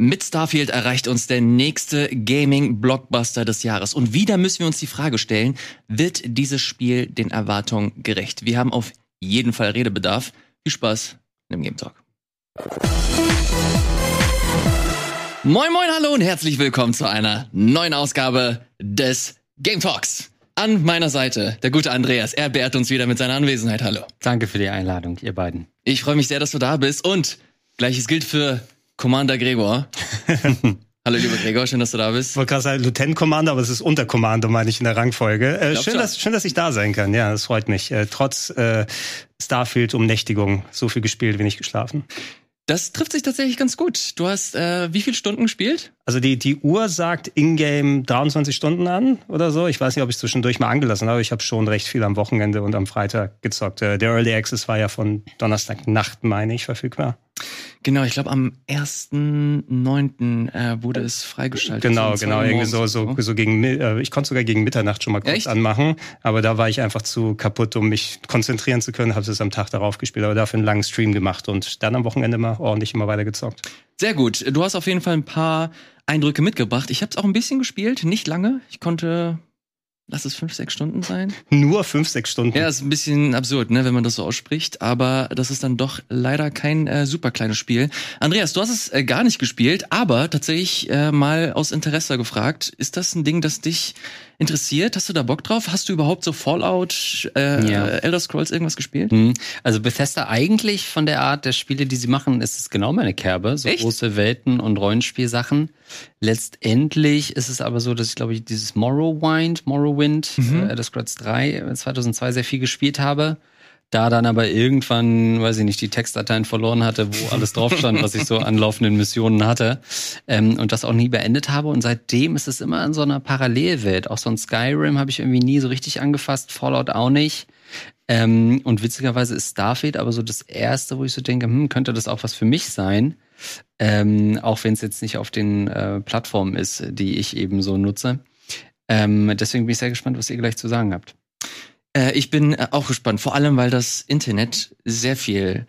Mit Starfield erreicht uns der nächste Gaming-Blockbuster des Jahres. Und wieder müssen wir uns die Frage stellen, wird dieses Spiel den Erwartungen gerecht? Wir haben auf jeden Fall Redebedarf. Viel Spaß im Game Talk. Moin, moin, hallo und herzlich willkommen zu einer neuen Ausgabe des Game Talks. An meiner Seite der gute Andreas. Er beehrt uns wieder mit seiner Anwesenheit. Hallo. Danke für die Einladung, ihr beiden. Ich freue mich sehr, dass du da bist. Und gleiches gilt für Commander Gregor. Hallo, lieber Gregor, schön, dass du da bist. Ich wollte gerade sagen, Lieutenant Commander, aber es ist Unterkommando, meine ich, in der Rangfolge. Äh, schön, dass, schön, dass ich da sein kann. Ja, das freut mich. Äh, trotz äh, Starfield-Umnächtigung so viel gespielt, wenig geschlafen. Das trifft sich tatsächlich ganz gut. Du hast äh, wie viele Stunden gespielt? Also die, die Uhr sagt in-game 23 Stunden an oder so. Ich weiß nicht, ob ich zwischendurch mal angelassen habe. Ich habe schon recht viel am Wochenende und am Freitag gezockt. Äh, der Early Access war ja von Donnerstagnacht, meine ich, verfügbar. Genau, ich glaube am 1.9. Äh, wurde es freigeschaltet. Genau, genau, irgendwie so, so, so gegen, äh, ich konnte sogar gegen Mitternacht schon mal kurz Echt? anmachen, aber da war ich einfach zu kaputt, um mich konzentrieren zu können, habe es am Tag darauf gespielt, aber dafür einen langen Stream gemacht und dann am Wochenende mal ordentlich immer weiter gezockt. Sehr gut, du hast auf jeden Fall ein paar Eindrücke mitgebracht. Ich habe es auch ein bisschen gespielt, nicht lange. Ich konnte Lass es fünf, sechs Stunden sein. Nur fünf, sechs Stunden. Ja, ist ein bisschen absurd, ne, wenn man das so ausspricht. Aber das ist dann doch leider kein äh, super kleines Spiel. Andreas, du hast es äh, gar nicht gespielt, aber tatsächlich äh, mal aus Interesse gefragt. Ist das ein Ding, das dich interessiert? Hast du da Bock drauf? Hast du überhaupt so Fallout, äh, ja. Elder Scrolls irgendwas gespielt? Mhm. Also Bethesda eigentlich von der Art der Spiele, die sie machen, ist es genau meine Kerbe. So Echt? große Welten und Rollenspielsachen. Letztendlich ist es aber so, dass ich glaube ich dieses Morrowind, Morrowind, mhm. äh, Elder Scrolls 3 2002 sehr viel gespielt habe da dann aber irgendwann, weiß ich nicht, die Textdateien verloren hatte, wo alles drauf stand, was ich so an laufenden Missionen hatte ähm, und das auch nie beendet habe. Und seitdem ist es immer in so einer Parallelwelt. Auch so ein Skyrim habe ich irgendwie nie so richtig angefasst, Fallout auch nicht. Ähm, und witzigerweise ist Starfield aber so das erste, wo ich so denke, hm, könnte das auch was für mich sein? Ähm, auch wenn es jetzt nicht auf den äh, Plattformen ist, die ich eben so nutze. Ähm, deswegen bin ich sehr gespannt, was ihr gleich zu sagen habt. Äh, ich bin äh, auch gespannt, vor allem weil das Internet sehr viel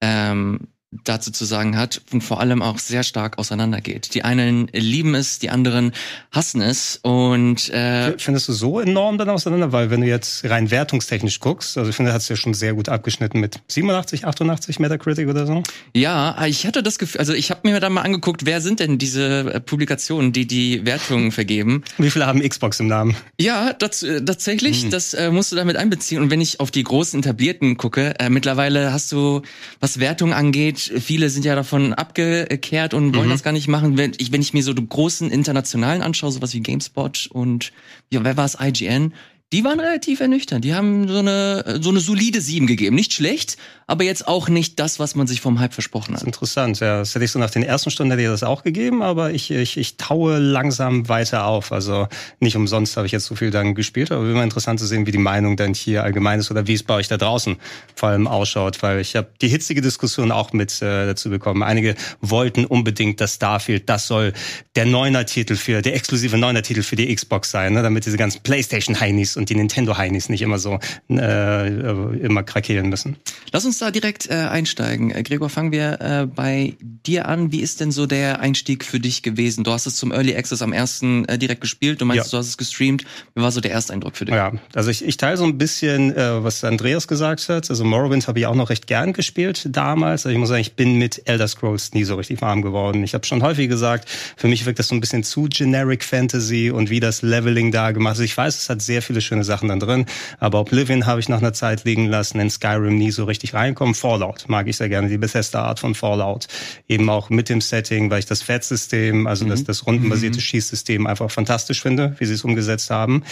ähm, dazu zu sagen hat und vor allem auch sehr stark auseinandergeht. Die einen lieben es, die anderen hassen es und äh, findest du so enorm dann auseinander, weil wenn du jetzt rein wertungstechnisch guckst, also ich finde, hat es ja schon sehr gut abgeschnitten mit 87, 88 Metacritic oder so. Ja, ich hatte das Gefühl, also ich habe mir dann mal angeguckt, wer sind denn diese äh, Publikationen, die die Wertungen vergeben? Wie viele haben Xbox im Namen? Ja, das, äh, tatsächlich, hm. das äh, musst du damit einbeziehen. Und wenn ich auf die großen etablierten gucke, äh, mittlerweile hast du, was Wertung angeht, viele sind ja davon abgekehrt und wollen mhm. das gar nicht machen. Wenn ich, wenn ich mir so die großen internationalen anschaue, sowas wie GameSpot und ja, wer war es, IGN, die waren relativ ernüchternd. Die haben so eine, so eine solide 7 gegeben. Nicht schlecht, aber jetzt auch nicht das, was man sich vom Hype versprochen hat. Das ist interessant, ja. Das hätte ich so nach den ersten Stunden hätte ich das auch gegeben, aber ich, ich, ich taue langsam weiter auf. Also nicht umsonst habe ich jetzt so viel dann gespielt, aber immer interessant zu sehen, wie die Meinung dann hier allgemein ist oder wie es bei euch da draußen vor allem ausschaut, weil ich habe die hitzige Diskussion auch mit äh, dazu bekommen. Einige wollten unbedingt, dass Starfield, das soll der Neuner-Titel für, der exklusive Neuner-Titel für die Xbox sein, ne? damit diese ganzen Playstation-Heinis und die Nintendo-Heinis nicht immer so äh, immer krakeelen müssen. Lass uns da direkt äh, einsteigen. Äh, Gregor, fangen wir äh, bei dir an. Wie ist denn so der Einstieg für dich gewesen? Du hast es zum Early Access am ersten äh, direkt gespielt. Du meinst, ja. du hast es gestreamt. Wie war so der erste Eindruck für dich? Ja, also ich, ich teile so ein bisschen, äh, was Andreas gesagt hat. Also Morrowind habe ich auch noch recht gern gespielt damals. Also ich muss sagen, ich bin mit Elder Scrolls nie so richtig warm geworden. Ich habe schon häufig gesagt, für mich wirkt das so ein bisschen zu generic Fantasy und wie das Leveling da gemacht ist. Ich weiß, es hat sehr viele schöne Sachen dann drin, aber Oblivion habe ich nach einer Zeit liegen lassen, in Skyrim nie so richtig rein reinkommen. Fallout mag ich sehr gerne, die Bethesda-Art von Fallout. Eben auch mit dem Setting, weil ich das Fat-System, also mhm. das, das rundenbasierte mhm. Schießsystem einfach fantastisch finde, wie sie es umgesetzt haben.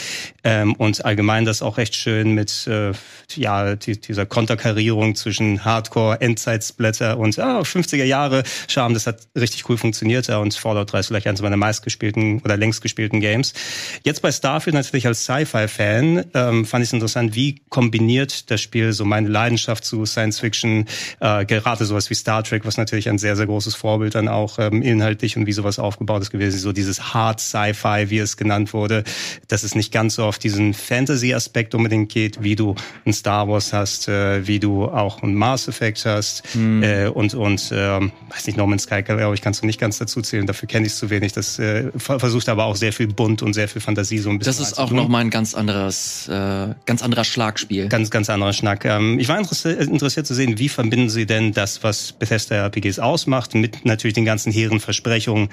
Ähm, und allgemein das auch recht schön mit äh, ja die, dieser Konterkarierung zwischen Hardcore, Endzeit-Splatter und ah, 50er Jahre Charme. Das hat richtig cool funktioniert. Ja, und Fallout 3 ist vielleicht eines meiner meistgespielten oder längst gespielten Games. Jetzt bei Starfield natürlich als Sci-Fi-Fan Fan ähm, fand ich es interessant, wie kombiniert das Spiel so meine Leidenschaft zu Science Fiction, äh, gerade sowas wie Star Trek, was natürlich ein sehr, sehr großes Vorbild dann auch ähm, inhaltlich und wie sowas aufgebaut ist gewesen, so dieses Hard Sci-Fi, wie es genannt wurde, dass es nicht ganz so auf diesen Fantasy-Aspekt unbedingt geht, wie du ein Star Wars hast, äh, wie du auch ein Mass Effect hast mhm. äh, und, und äh, weiß nicht, Norman Sky, glaube ich, kannst du nicht ganz dazu zählen, dafür kenne ich es zu wenig. Das äh, versucht aber auch sehr viel bunt und sehr viel Fantasie so ein bisschen. Das ist auch nochmal ein ganz anderes, äh, ganz anderer Schlagspiel. Ganz, ganz anderer Schnack. Ähm, ich war interessiert, interessiert zu sehen, wie verbinden sie denn das, was Bethesda RPGs ausmacht, mit natürlich den ganzen hehren Versprechungen,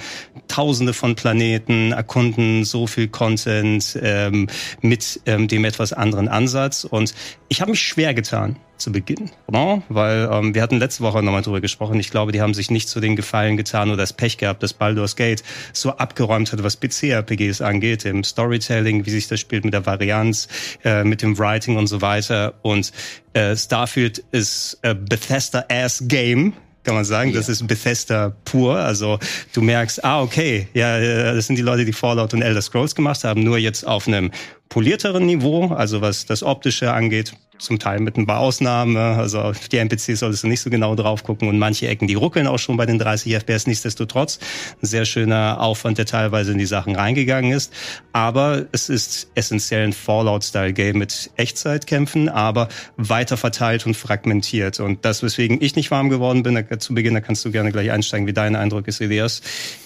tausende von Planeten, erkunden, so viel Content, ähm, mit ähm, dem etwas anderen Ansatz. Und ich habe mich schwer getan zu Beginn, oder? weil ähm, wir hatten letzte Woche nochmal drüber gesprochen. Ich glaube, die haben sich nicht zu den Gefallen getan oder das Pech gehabt, dass Baldur's Gate so abgeräumt hat, was PC-RPGs angeht, im Storytelling, wie sich das spielt mit der Varianz, äh, mit dem Writing und so weiter. Und äh, Starfield ist äh, Bethesda-ass-Game, kann man sagen. Ja. Das ist Bethesda pur. Also du merkst, ah, okay, ja, das sind die Leute, die Fallout und Elder Scrolls gemacht haben, nur jetzt auf einem polierteren Niveau, also was das Optische angeht, zum Teil mit ein paar Ausnahmen. Also auf die NPCs solltest du nicht so genau drauf gucken und manche Ecken, die ruckeln auch schon bei den 30 FPS. Nichtsdestotrotz ein sehr schöner Aufwand, der teilweise in die Sachen reingegangen ist. Aber es ist essentiell ein Fallout-Style-Game mit Echtzeitkämpfen, aber weiter verteilt und fragmentiert. Und das, weswegen ich nicht warm geworden bin, zu Beginn, da kannst du gerne gleich einsteigen, wie dein Eindruck ist, Elias.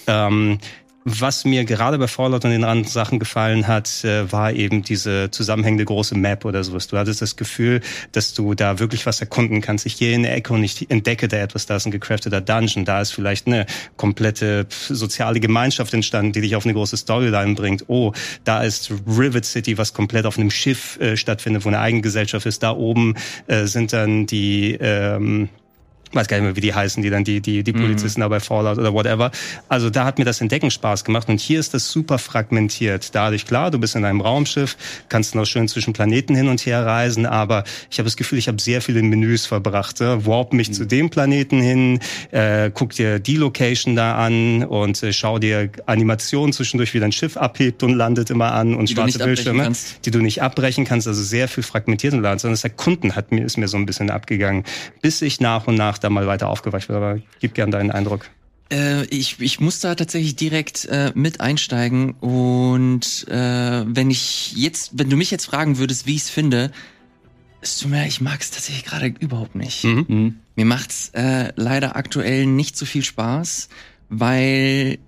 Ähm, was mir gerade bei Fallout und den anderen Sachen gefallen hat, äh, war eben diese zusammenhängende große Map oder sowas. Du hattest das Gefühl, dass du da wirklich was erkunden kannst. Ich gehe in eine Ecke und ich entdecke da etwas, da ist ein gecrafteter Dungeon, da ist vielleicht eine komplette soziale Gemeinschaft entstanden, die dich auf eine große Storyline bringt. Oh, da ist Rivet City, was komplett auf einem Schiff äh, stattfindet, wo eine Eigengesellschaft ist. Da oben äh, sind dann die ähm, weiß gar nicht mehr, wie die heißen, die dann die, die, die Polizisten mhm. da bei Fallout oder whatever. Also da hat mir das Entdecken Spaß gemacht und hier ist das super fragmentiert. Dadurch, klar, du bist in einem Raumschiff, kannst noch schön zwischen Planeten hin und her reisen, aber ich habe das Gefühl, ich habe sehr viele Menüs verbracht. Ja? Warp mich mhm. zu dem Planeten hin, äh, guck dir die Location da an und äh, schau dir Animationen zwischendurch, wie dein Schiff abhebt und landet immer an und die schwarze Bildschirme, die du nicht abbrechen kannst. Also sehr viel fragmentiert und sondern das Erkunden hat mir, ist mir so ein bisschen abgegangen, bis ich nach und nach da mal weiter aufgeweicht wird. Aber gib gern deinen Eindruck. Äh, ich, ich muss da tatsächlich direkt äh, mit einsteigen und äh, wenn ich jetzt, wenn du mich jetzt fragen würdest, wie ich es finde, es tut mir, ich mag es tatsächlich gerade überhaupt nicht. Mhm. Mhm. Mir macht's äh, leider aktuell nicht so viel Spaß, weil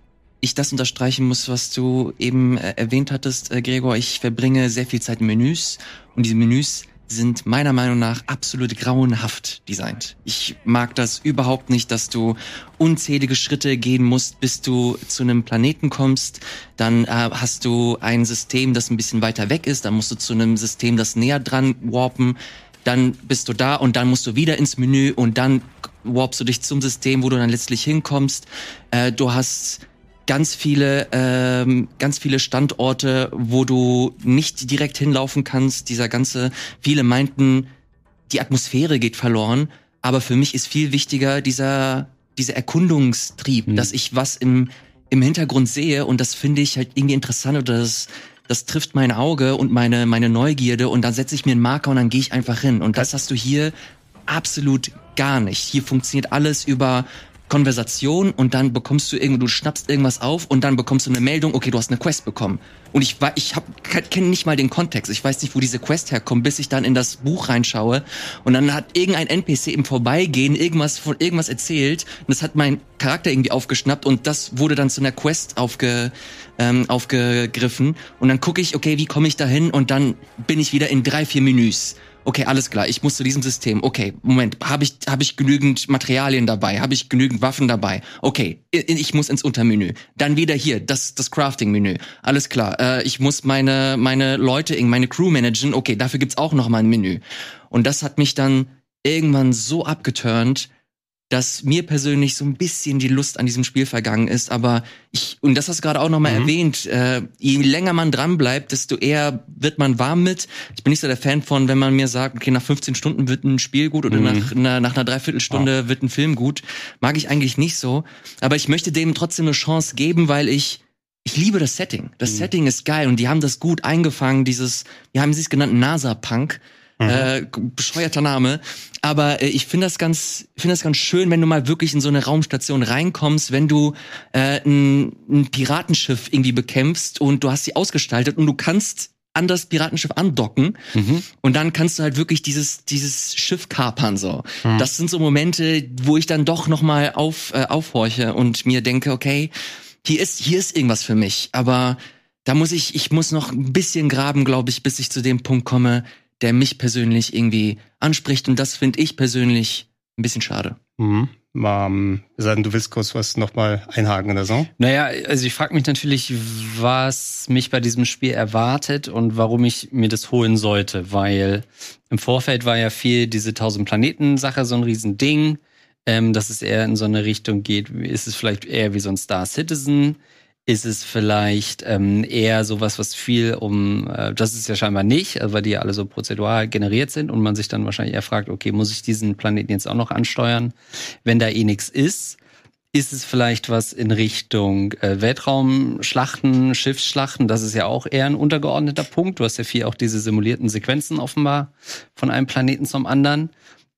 ich das unterstreichen muss, was du eben äh, erwähnt hattest, äh, Gregor. Ich verbringe sehr viel Zeit in Menüs und diese Menüs sind meiner Meinung nach absolut grauenhaft designt. Ich mag das überhaupt nicht, dass du unzählige Schritte gehen musst, bis du zu einem Planeten kommst. Dann äh, hast du ein System, das ein bisschen weiter weg ist. Dann musst du zu einem System, das näher dran warpen. Dann bist du da und dann musst du wieder ins Menü und dann warpst du dich zum System, wo du dann letztlich hinkommst. Äh, du hast ganz viele, ähm, ganz viele Standorte, wo du nicht direkt hinlaufen kannst. Dieser ganze, viele meinten, die Atmosphäre geht verloren. Aber für mich ist viel wichtiger dieser, dieser Erkundungstrieb, mhm. dass ich was im, im Hintergrund sehe und das finde ich halt irgendwie interessant oder das, das trifft mein Auge und meine, meine Neugierde und dann setze ich mir einen Marker und dann gehe ich einfach hin. Und das hast du hier absolut gar nicht. Hier funktioniert alles über Konversation und dann bekommst du irgendwo, du schnappst irgendwas auf und dann bekommst du eine Meldung, okay, du hast eine Quest bekommen. Und ich war, ich hab, kenne nicht mal den Kontext. Ich weiß nicht, wo diese Quest herkommt, bis ich dann in das Buch reinschaue. Und dann hat irgendein NPC im Vorbeigehen irgendwas von irgendwas erzählt. Und das hat mein Charakter irgendwie aufgeschnappt und das wurde dann zu einer Quest aufge, ähm, aufgegriffen. Und dann gucke ich, okay, wie komme ich da hin? Und dann bin ich wieder in drei, vier Menüs okay, alles klar, ich muss zu diesem System. Okay, Moment, habe ich habe ich genügend Materialien dabei? Habe ich genügend Waffen dabei? Okay, ich muss ins Untermenü. Dann wieder hier das das Crafting Menü. Alles klar, äh, ich muss meine meine Leute, meine Crew managen. Okay, dafür gibt's auch noch mal ein Menü. Und das hat mich dann irgendwann so abgeturnt, dass mir persönlich so ein bisschen die Lust an diesem Spiel vergangen ist. Aber ich, und das hast du gerade auch nochmal mhm. erwähnt, äh, je länger man dran bleibt, desto eher wird man warm mit. Ich bin nicht so der Fan von, wenn man mir sagt, okay, nach 15 Stunden wird ein Spiel gut oder mhm. nach, einer, nach einer Dreiviertelstunde oh. wird ein Film gut. Mag ich eigentlich nicht so. Aber ich möchte dem trotzdem eine Chance geben, weil ich ich liebe das Setting. Das mhm. Setting ist geil und die haben das gut eingefangen, dieses, wie haben sie es genannt, NASA-Punk. Mhm. Äh, bescheuerter Name. Aber äh, ich finde das ganz, finde das ganz schön, wenn du mal wirklich in so eine Raumstation reinkommst, wenn du äh, ein, ein Piratenschiff irgendwie bekämpfst und du hast sie ausgestaltet und du kannst an das Piratenschiff andocken mhm. und dann kannst du halt wirklich dieses dieses Schiff kapern so. Mhm. Das sind so Momente, wo ich dann doch noch mal auf äh, aufhorche und mir denke, okay, hier ist hier ist irgendwas für mich, aber da muss ich ich muss noch ein bisschen graben, glaube ich, bis ich zu dem Punkt komme, der mich persönlich irgendwie anspricht. Und das finde ich persönlich ein bisschen schade. Mhm. Um, sagen, du willst kurz was nochmal einhaken oder so? Naja, also ich frage mich natürlich, was mich bei diesem Spiel erwartet und warum ich mir das holen sollte, weil im Vorfeld war ja viel diese 1000 Planeten Sache so ein Riesending, ähm, dass es eher in so eine Richtung geht, ist es vielleicht eher wie so ein Star Citizen, ist es vielleicht ähm, eher sowas, was viel um, äh, das ist ja scheinbar nicht, äh, weil die ja alle so prozedural generiert sind und man sich dann wahrscheinlich eher fragt, okay, muss ich diesen Planeten jetzt auch noch ansteuern, wenn da eh nichts ist? Ist es vielleicht was in Richtung äh, Weltraumschlachten, Schiffsschlachten? Das ist ja auch eher ein untergeordneter Punkt. Du hast ja viel auch diese simulierten Sequenzen offenbar von einem Planeten zum anderen.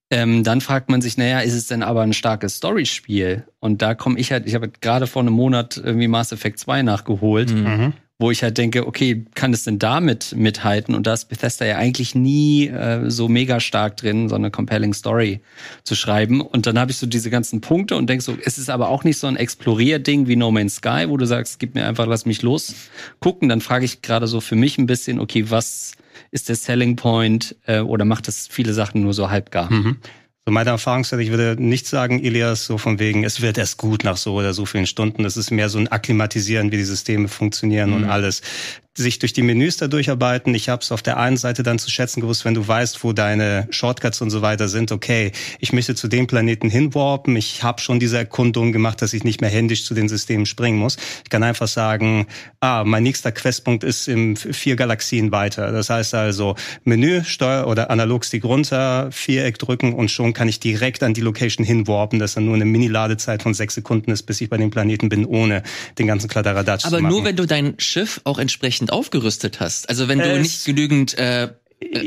Ähm, dann fragt man sich, naja, ist es denn aber ein starkes Storyspiel? Und da komme ich halt, ich habe gerade vor einem Monat irgendwie Mass Effect 2 nachgeholt, mhm. wo ich halt denke, okay, kann es denn damit mithalten? Und da ist Bethesda ja eigentlich nie äh, so mega stark drin, so eine compelling Story zu schreiben. Und dann habe ich so diese ganzen Punkte und denke so, es ist aber auch nicht so ein Explorier-Ding wie No Man's Sky, wo du sagst, gib mir einfach, lass mich los gucken. Dann frage ich gerade so für mich ein bisschen, okay, was ist der Selling Point äh, oder macht das viele Sachen nur so halbgar? Mhm. So meine Erfahrungswerte, ich würde nicht sagen, Elias, so von wegen, es wird erst gut nach so oder so vielen Stunden. Das ist mehr so ein Akklimatisieren, wie die Systeme funktionieren mhm. und alles sich durch die Menüs da durcharbeiten. Ich habe es auf der einen Seite dann zu schätzen gewusst, wenn du weißt, wo deine Shortcuts und so weiter sind. Okay, ich möchte zu dem Planeten hinwarpen. Ich habe schon diese Erkundung gemacht, dass ich nicht mehr händisch zu den Systemen springen muss. Ich kann einfach sagen, ah, mein nächster Questpunkt ist im vier Galaxien weiter. Das heißt also Menü, Steuer oder Analogstick runter, Viereck drücken und schon kann ich direkt an die Location hinwarpen, dass dann nur eine Mini-Ladezeit von sechs Sekunden ist, bis ich bei dem Planeten bin, ohne den ganzen Kladderadatsch zu machen. Aber nur wenn du dein Schiff auch entsprechend ausreichend aufgerüstet hast. Also wenn du es nicht genügend äh, äh,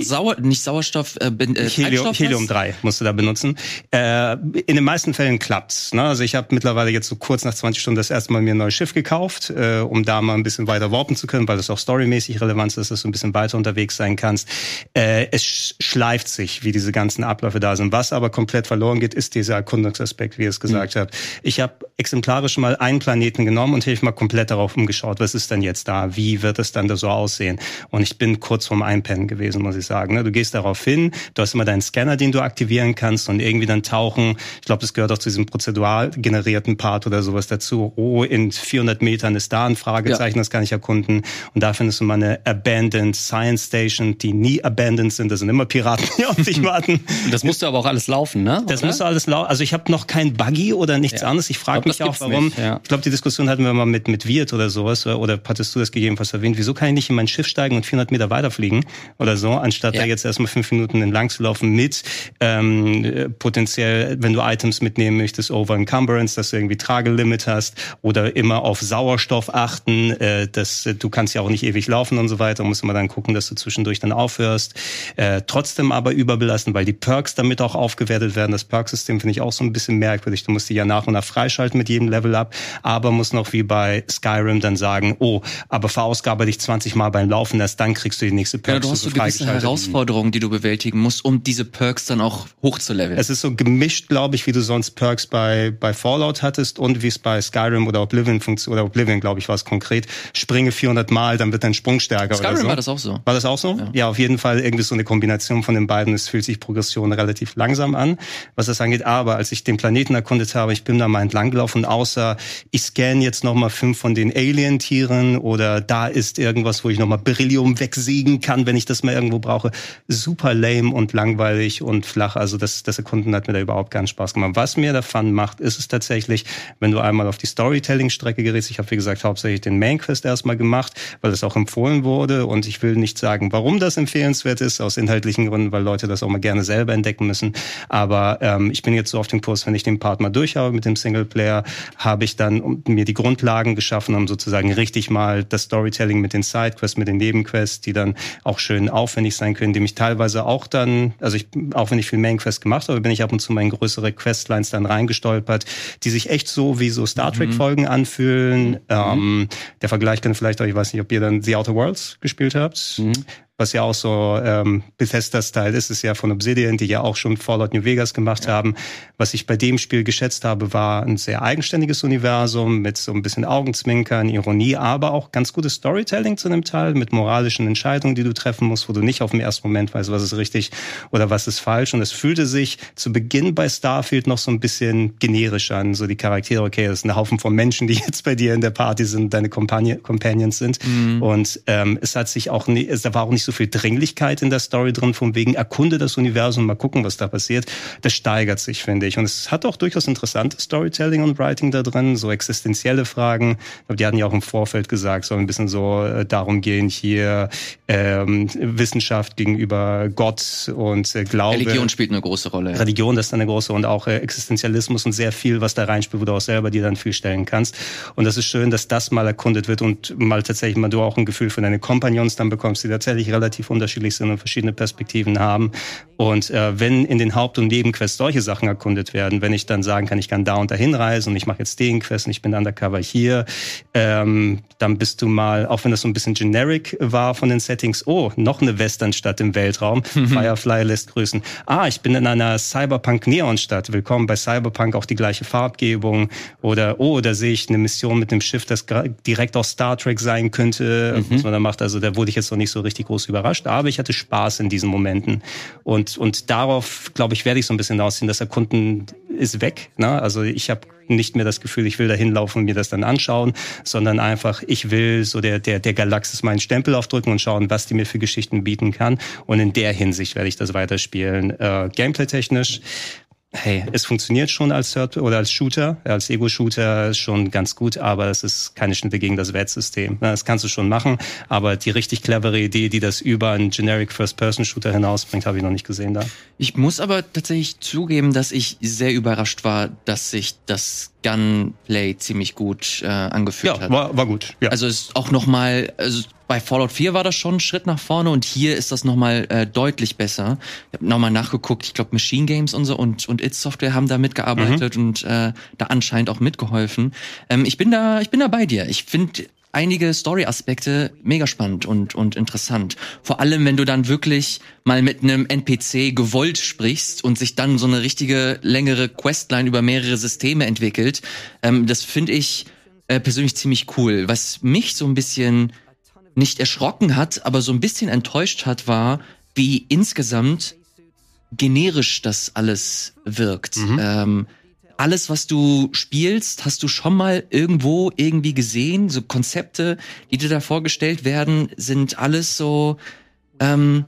Sauer, nicht Sauerstoff, äh, äh Helium, Helium 3 musst du da benutzen. Äh, in den meisten Fällen klappt's. Ne? Also ich habe mittlerweile jetzt so kurz nach 20 Stunden das erste Mal mir ein neues Schiff gekauft, äh, um da mal ein bisschen weiter warpen zu können, weil das auch storymäßig relevant ist, dass du ein bisschen weiter unterwegs sein kannst. Äh, es schleift sich, wie diese ganzen Abläufe da sind. Was aber komplett verloren geht, ist dieser Erkundungsaspekt, wie ihr es gesagt mhm. habt. Ich habe exemplarisch mal einen Planeten genommen und habe mal komplett darauf umgeschaut, was ist denn jetzt da? Wie wird es dann da so aussehen? Und ich bin kurz vorm Einpennen gewesen muss ich sagen. Ne? Du gehst darauf hin, du hast immer deinen Scanner, den du aktivieren kannst und irgendwie dann tauchen. Ich glaube, das gehört auch zu diesem prozedural generierten Part oder sowas dazu. Oh, in 400 Metern ist da ein Fragezeichen, ja. das kann ich erkunden. Und da findest du mal eine Abandoned Science Station, die nie abandoned sind. Das sind immer Piraten, die auf dich warten. Das musste aber auch alles laufen, ne? Das musste alles laufen. Also ich habe noch kein Buggy oder nichts ja. anderes. Ich frage mich auch, warum. Ja. Ich glaube, die Diskussion hatten wir mal mit mit Wirt oder sowas. Oder hattest du das gegebenenfalls erwähnt? Wieso kann ich nicht in mein Schiff steigen und 400 Meter weiterfliegen oder so? Anstatt ja. da jetzt erstmal fünf Minuten entlang zu laufen mit ähm, potenziell, wenn du Items mitnehmen möchtest, over encumbrance, dass du irgendwie Tragelimit hast oder immer auf Sauerstoff achten, äh, dass du kannst ja auch nicht ewig laufen und so weiter, musst immer dann gucken, dass du zwischendurch dann aufhörst. Äh, trotzdem aber überbelasten, weil die Perks damit auch aufgewertet werden. Das Perksystem finde ich auch so ein bisschen merkwürdig. Du musst die ja nach und nach freischalten mit jedem Level up, aber musst noch wie bei Skyrim dann sagen, oh, aber verausgabe dich 20 Mal beim Laufen, erst dann kriegst du die nächste Perks. Ja, du hast so gewisse Herausforderungen, die du bewältigen musst, um diese Perks dann auch hochzuleveln. Es ist so gemischt, glaube ich, wie du sonst Perks bei, bei Fallout hattest und wie es bei Skyrim oder Oblivion funktioniert, oder Oblivion, glaube ich, war es konkret. Springe 400 Mal, dann wird dein Sprung stärker Skyrim oder so. war das auch so. War das auch so? Ja. ja, auf jeden Fall irgendwie so eine Kombination von den beiden. Es fühlt sich Progression relativ langsam an, was das angeht. Aber als ich den Planeten erkundet habe, ich bin da mal entlang gelaufen, außer ich scanne jetzt nochmal fünf von den Alien-Tieren oder da ist irgendwas, wo ich nochmal Beryllium wegsiegen kann, wenn ich das mal irgendwo irgendwo brauche, super lame und langweilig und flach. Also das, das Erkunden hat mir da überhaupt keinen Spaß gemacht. Was mir da Fun macht, ist es tatsächlich, wenn du einmal auf die Storytelling-Strecke gerätst. Ich habe, wie gesagt, hauptsächlich den Main Quest erstmal gemacht, weil es auch empfohlen wurde. Und ich will nicht sagen, warum das empfehlenswert ist, aus inhaltlichen Gründen, weil Leute das auch mal gerne selber entdecken müssen. Aber ähm, ich bin jetzt so auf dem Kurs, wenn ich den Part mal durch habe mit dem Singleplayer, habe ich dann mir die Grundlagen geschaffen, um sozusagen richtig mal das Storytelling mit den Sidequests, mit den Nebenquests, die dann auch schön aufwendig sein können, die mich teilweise auch dann, also ich, auch wenn ich viel Main Quest gemacht habe, bin ich ab und zu mal in größere Questlines dann reingestolpert, die sich echt so wie so Star Trek Folgen mhm. anfühlen. Mhm. Ähm, der Vergleich kann vielleicht auch, ich weiß nicht, ob ihr dann The Outer Worlds gespielt habt. Mhm was ja auch so ähm, Bethesda-Style ist, ist ja von Obsidian, die ja auch schon Fallout New Vegas gemacht ja. haben. Was ich bei dem Spiel geschätzt habe, war ein sehr eigenständiges Universum mit so ein bisschen Augenzwinkern, Ironie, aber auch ganz gutes Storytelling zu einem Teil mit moralischen Entscheidungen, die du treffen musst, wo du nicht auf den ersten Moment weißt, was ist richtig oder was ist falsch. Und es fühlte sich zu Beginn bei Starfield noch so ein bisschen generisch an. So die Charaktere, okay, das ist ein Haufen von Menschen, die jetzt bei dir in der Party sind, deine Companions sind. Mhm. Und ähm, es hat sich auch, nie, es, war auch nicht so so viel Dringlichkeit in der Story drin, von wegen erkunde das Universum, mal gucken, was da passiert. Das steigert sich, finde ich. Und es hat auch durchaus interessantes Storytelling und Writing da drin, so existenzielle Fragen. Aber die hatten ja auch im Vorfeld gesagt, soll ein bisschen so äh, darum gehen, hier ähm, Wissenschaft gegenüber Gott und äh, Glaube. Religion spielt eine große Rolle. Ja. Religion, das ist eine große und auch äh, Existenzialismus und sehr viel, was da reinspielt, wo du auch selber dir dann viel stellen kannst. Und das ist schön, dass das mal erkundet wird und mal tatsächlich mal du auch ein Gefühl für deine Kompagnons dann bekommst, die tatsächlich relativ unterschiedlich sind und verschiedene Perspektiven haben. Und äh, wenn in den Haupt- und Nebenquests solche Sachen erkundet werden, wenn ich dann sagen kann, ich kann da und dahin reisen und ich mache jetzt den Quest und ich bin undercover hier, ähm, dann bist du mal, auch wenn das so ein bisschen generic war von den Settings, oh, noch eine Westernstadt im Weltraum, Firefly lässt grüßen. Ah, ich bin in einer Cyberpunk-Neonstadt, willkommen bei Cyberpunk, auch die gleiche Farbgebung. Oder, oh, da sehe ich eine Mission mit einem Schiff, das direkt aus Star Trek sein könnte, mhm. was man da macht. Also da wurde ich jetzt noch nicht so richtig groß überrascht, aber ich hatte Spaß in diesen Momenten. Und, und darauf, glaube ich, werde ich so ein bisschen aussehen. Das Erkunden ist weg. Ne? Also ich habe nicht mehr das Gefühl, ich will da hinlaufen und mir das dann anschauen, sondern einfach, ich will so der, der, der Galaxis meinen Stempel aufdrücken und schauen, was die mir für Geschichten bieten kann. Und in der Hinsicht werde ich das weiterspielen. Äh, Gameplay-technisch hey, es funktioniert schon als Third oder als Shooter, als Ego-Shooter schon ganz gut, aber es ist keine Schnitte gegen das Wett-System. Das kannst du schon machen, aber die richtig clevere Idee, die das über einen Generic First-Person-Shooter hinausbringt, habe ich noch nicht gesehen da. Ich muss aber tatsächlich zugeben, dass ich sehr überrascht war, dass sich das Gunplay ziemlich gut äh, angefühlt ja, hat. War, war gut. Ja. Also ist auch noch mal, also bei Fallout 4 war das schon ein Schritt nach vorne und hier ist das nochmal äh, deutlich besser. Ich habe nochmal nachgeguckt, ich glaube Machine Games und so und, und It Software haben da mitgearbeitet mhm. und äh, da anscheinend auch mitgeholfen. Ähm, ich bin da, ich bin da bei dir. Ich finde einige Story-Aspekte mega spannend und, und interessant. Vor allem, wenn du dann wirklich mal mit einem NPC gewollt sprichst und sich dann so eine richtige längere Questline über mehrere Systeme entwickelt. Ähm, das finde ich äh, persönlich ziemlich cool. Was mich so ein bisschen nicht erschrocken hat, aber so ein bisschen enttäuscht hat, war, wie insgesamt generisch das alles wirkt. Mhm. Ähm, alles, was du spielst, hast du schon mal irgendwo irgendwie gesehen. So Konzepte, die dir da vorgestellt werden, sind alles so, ähm,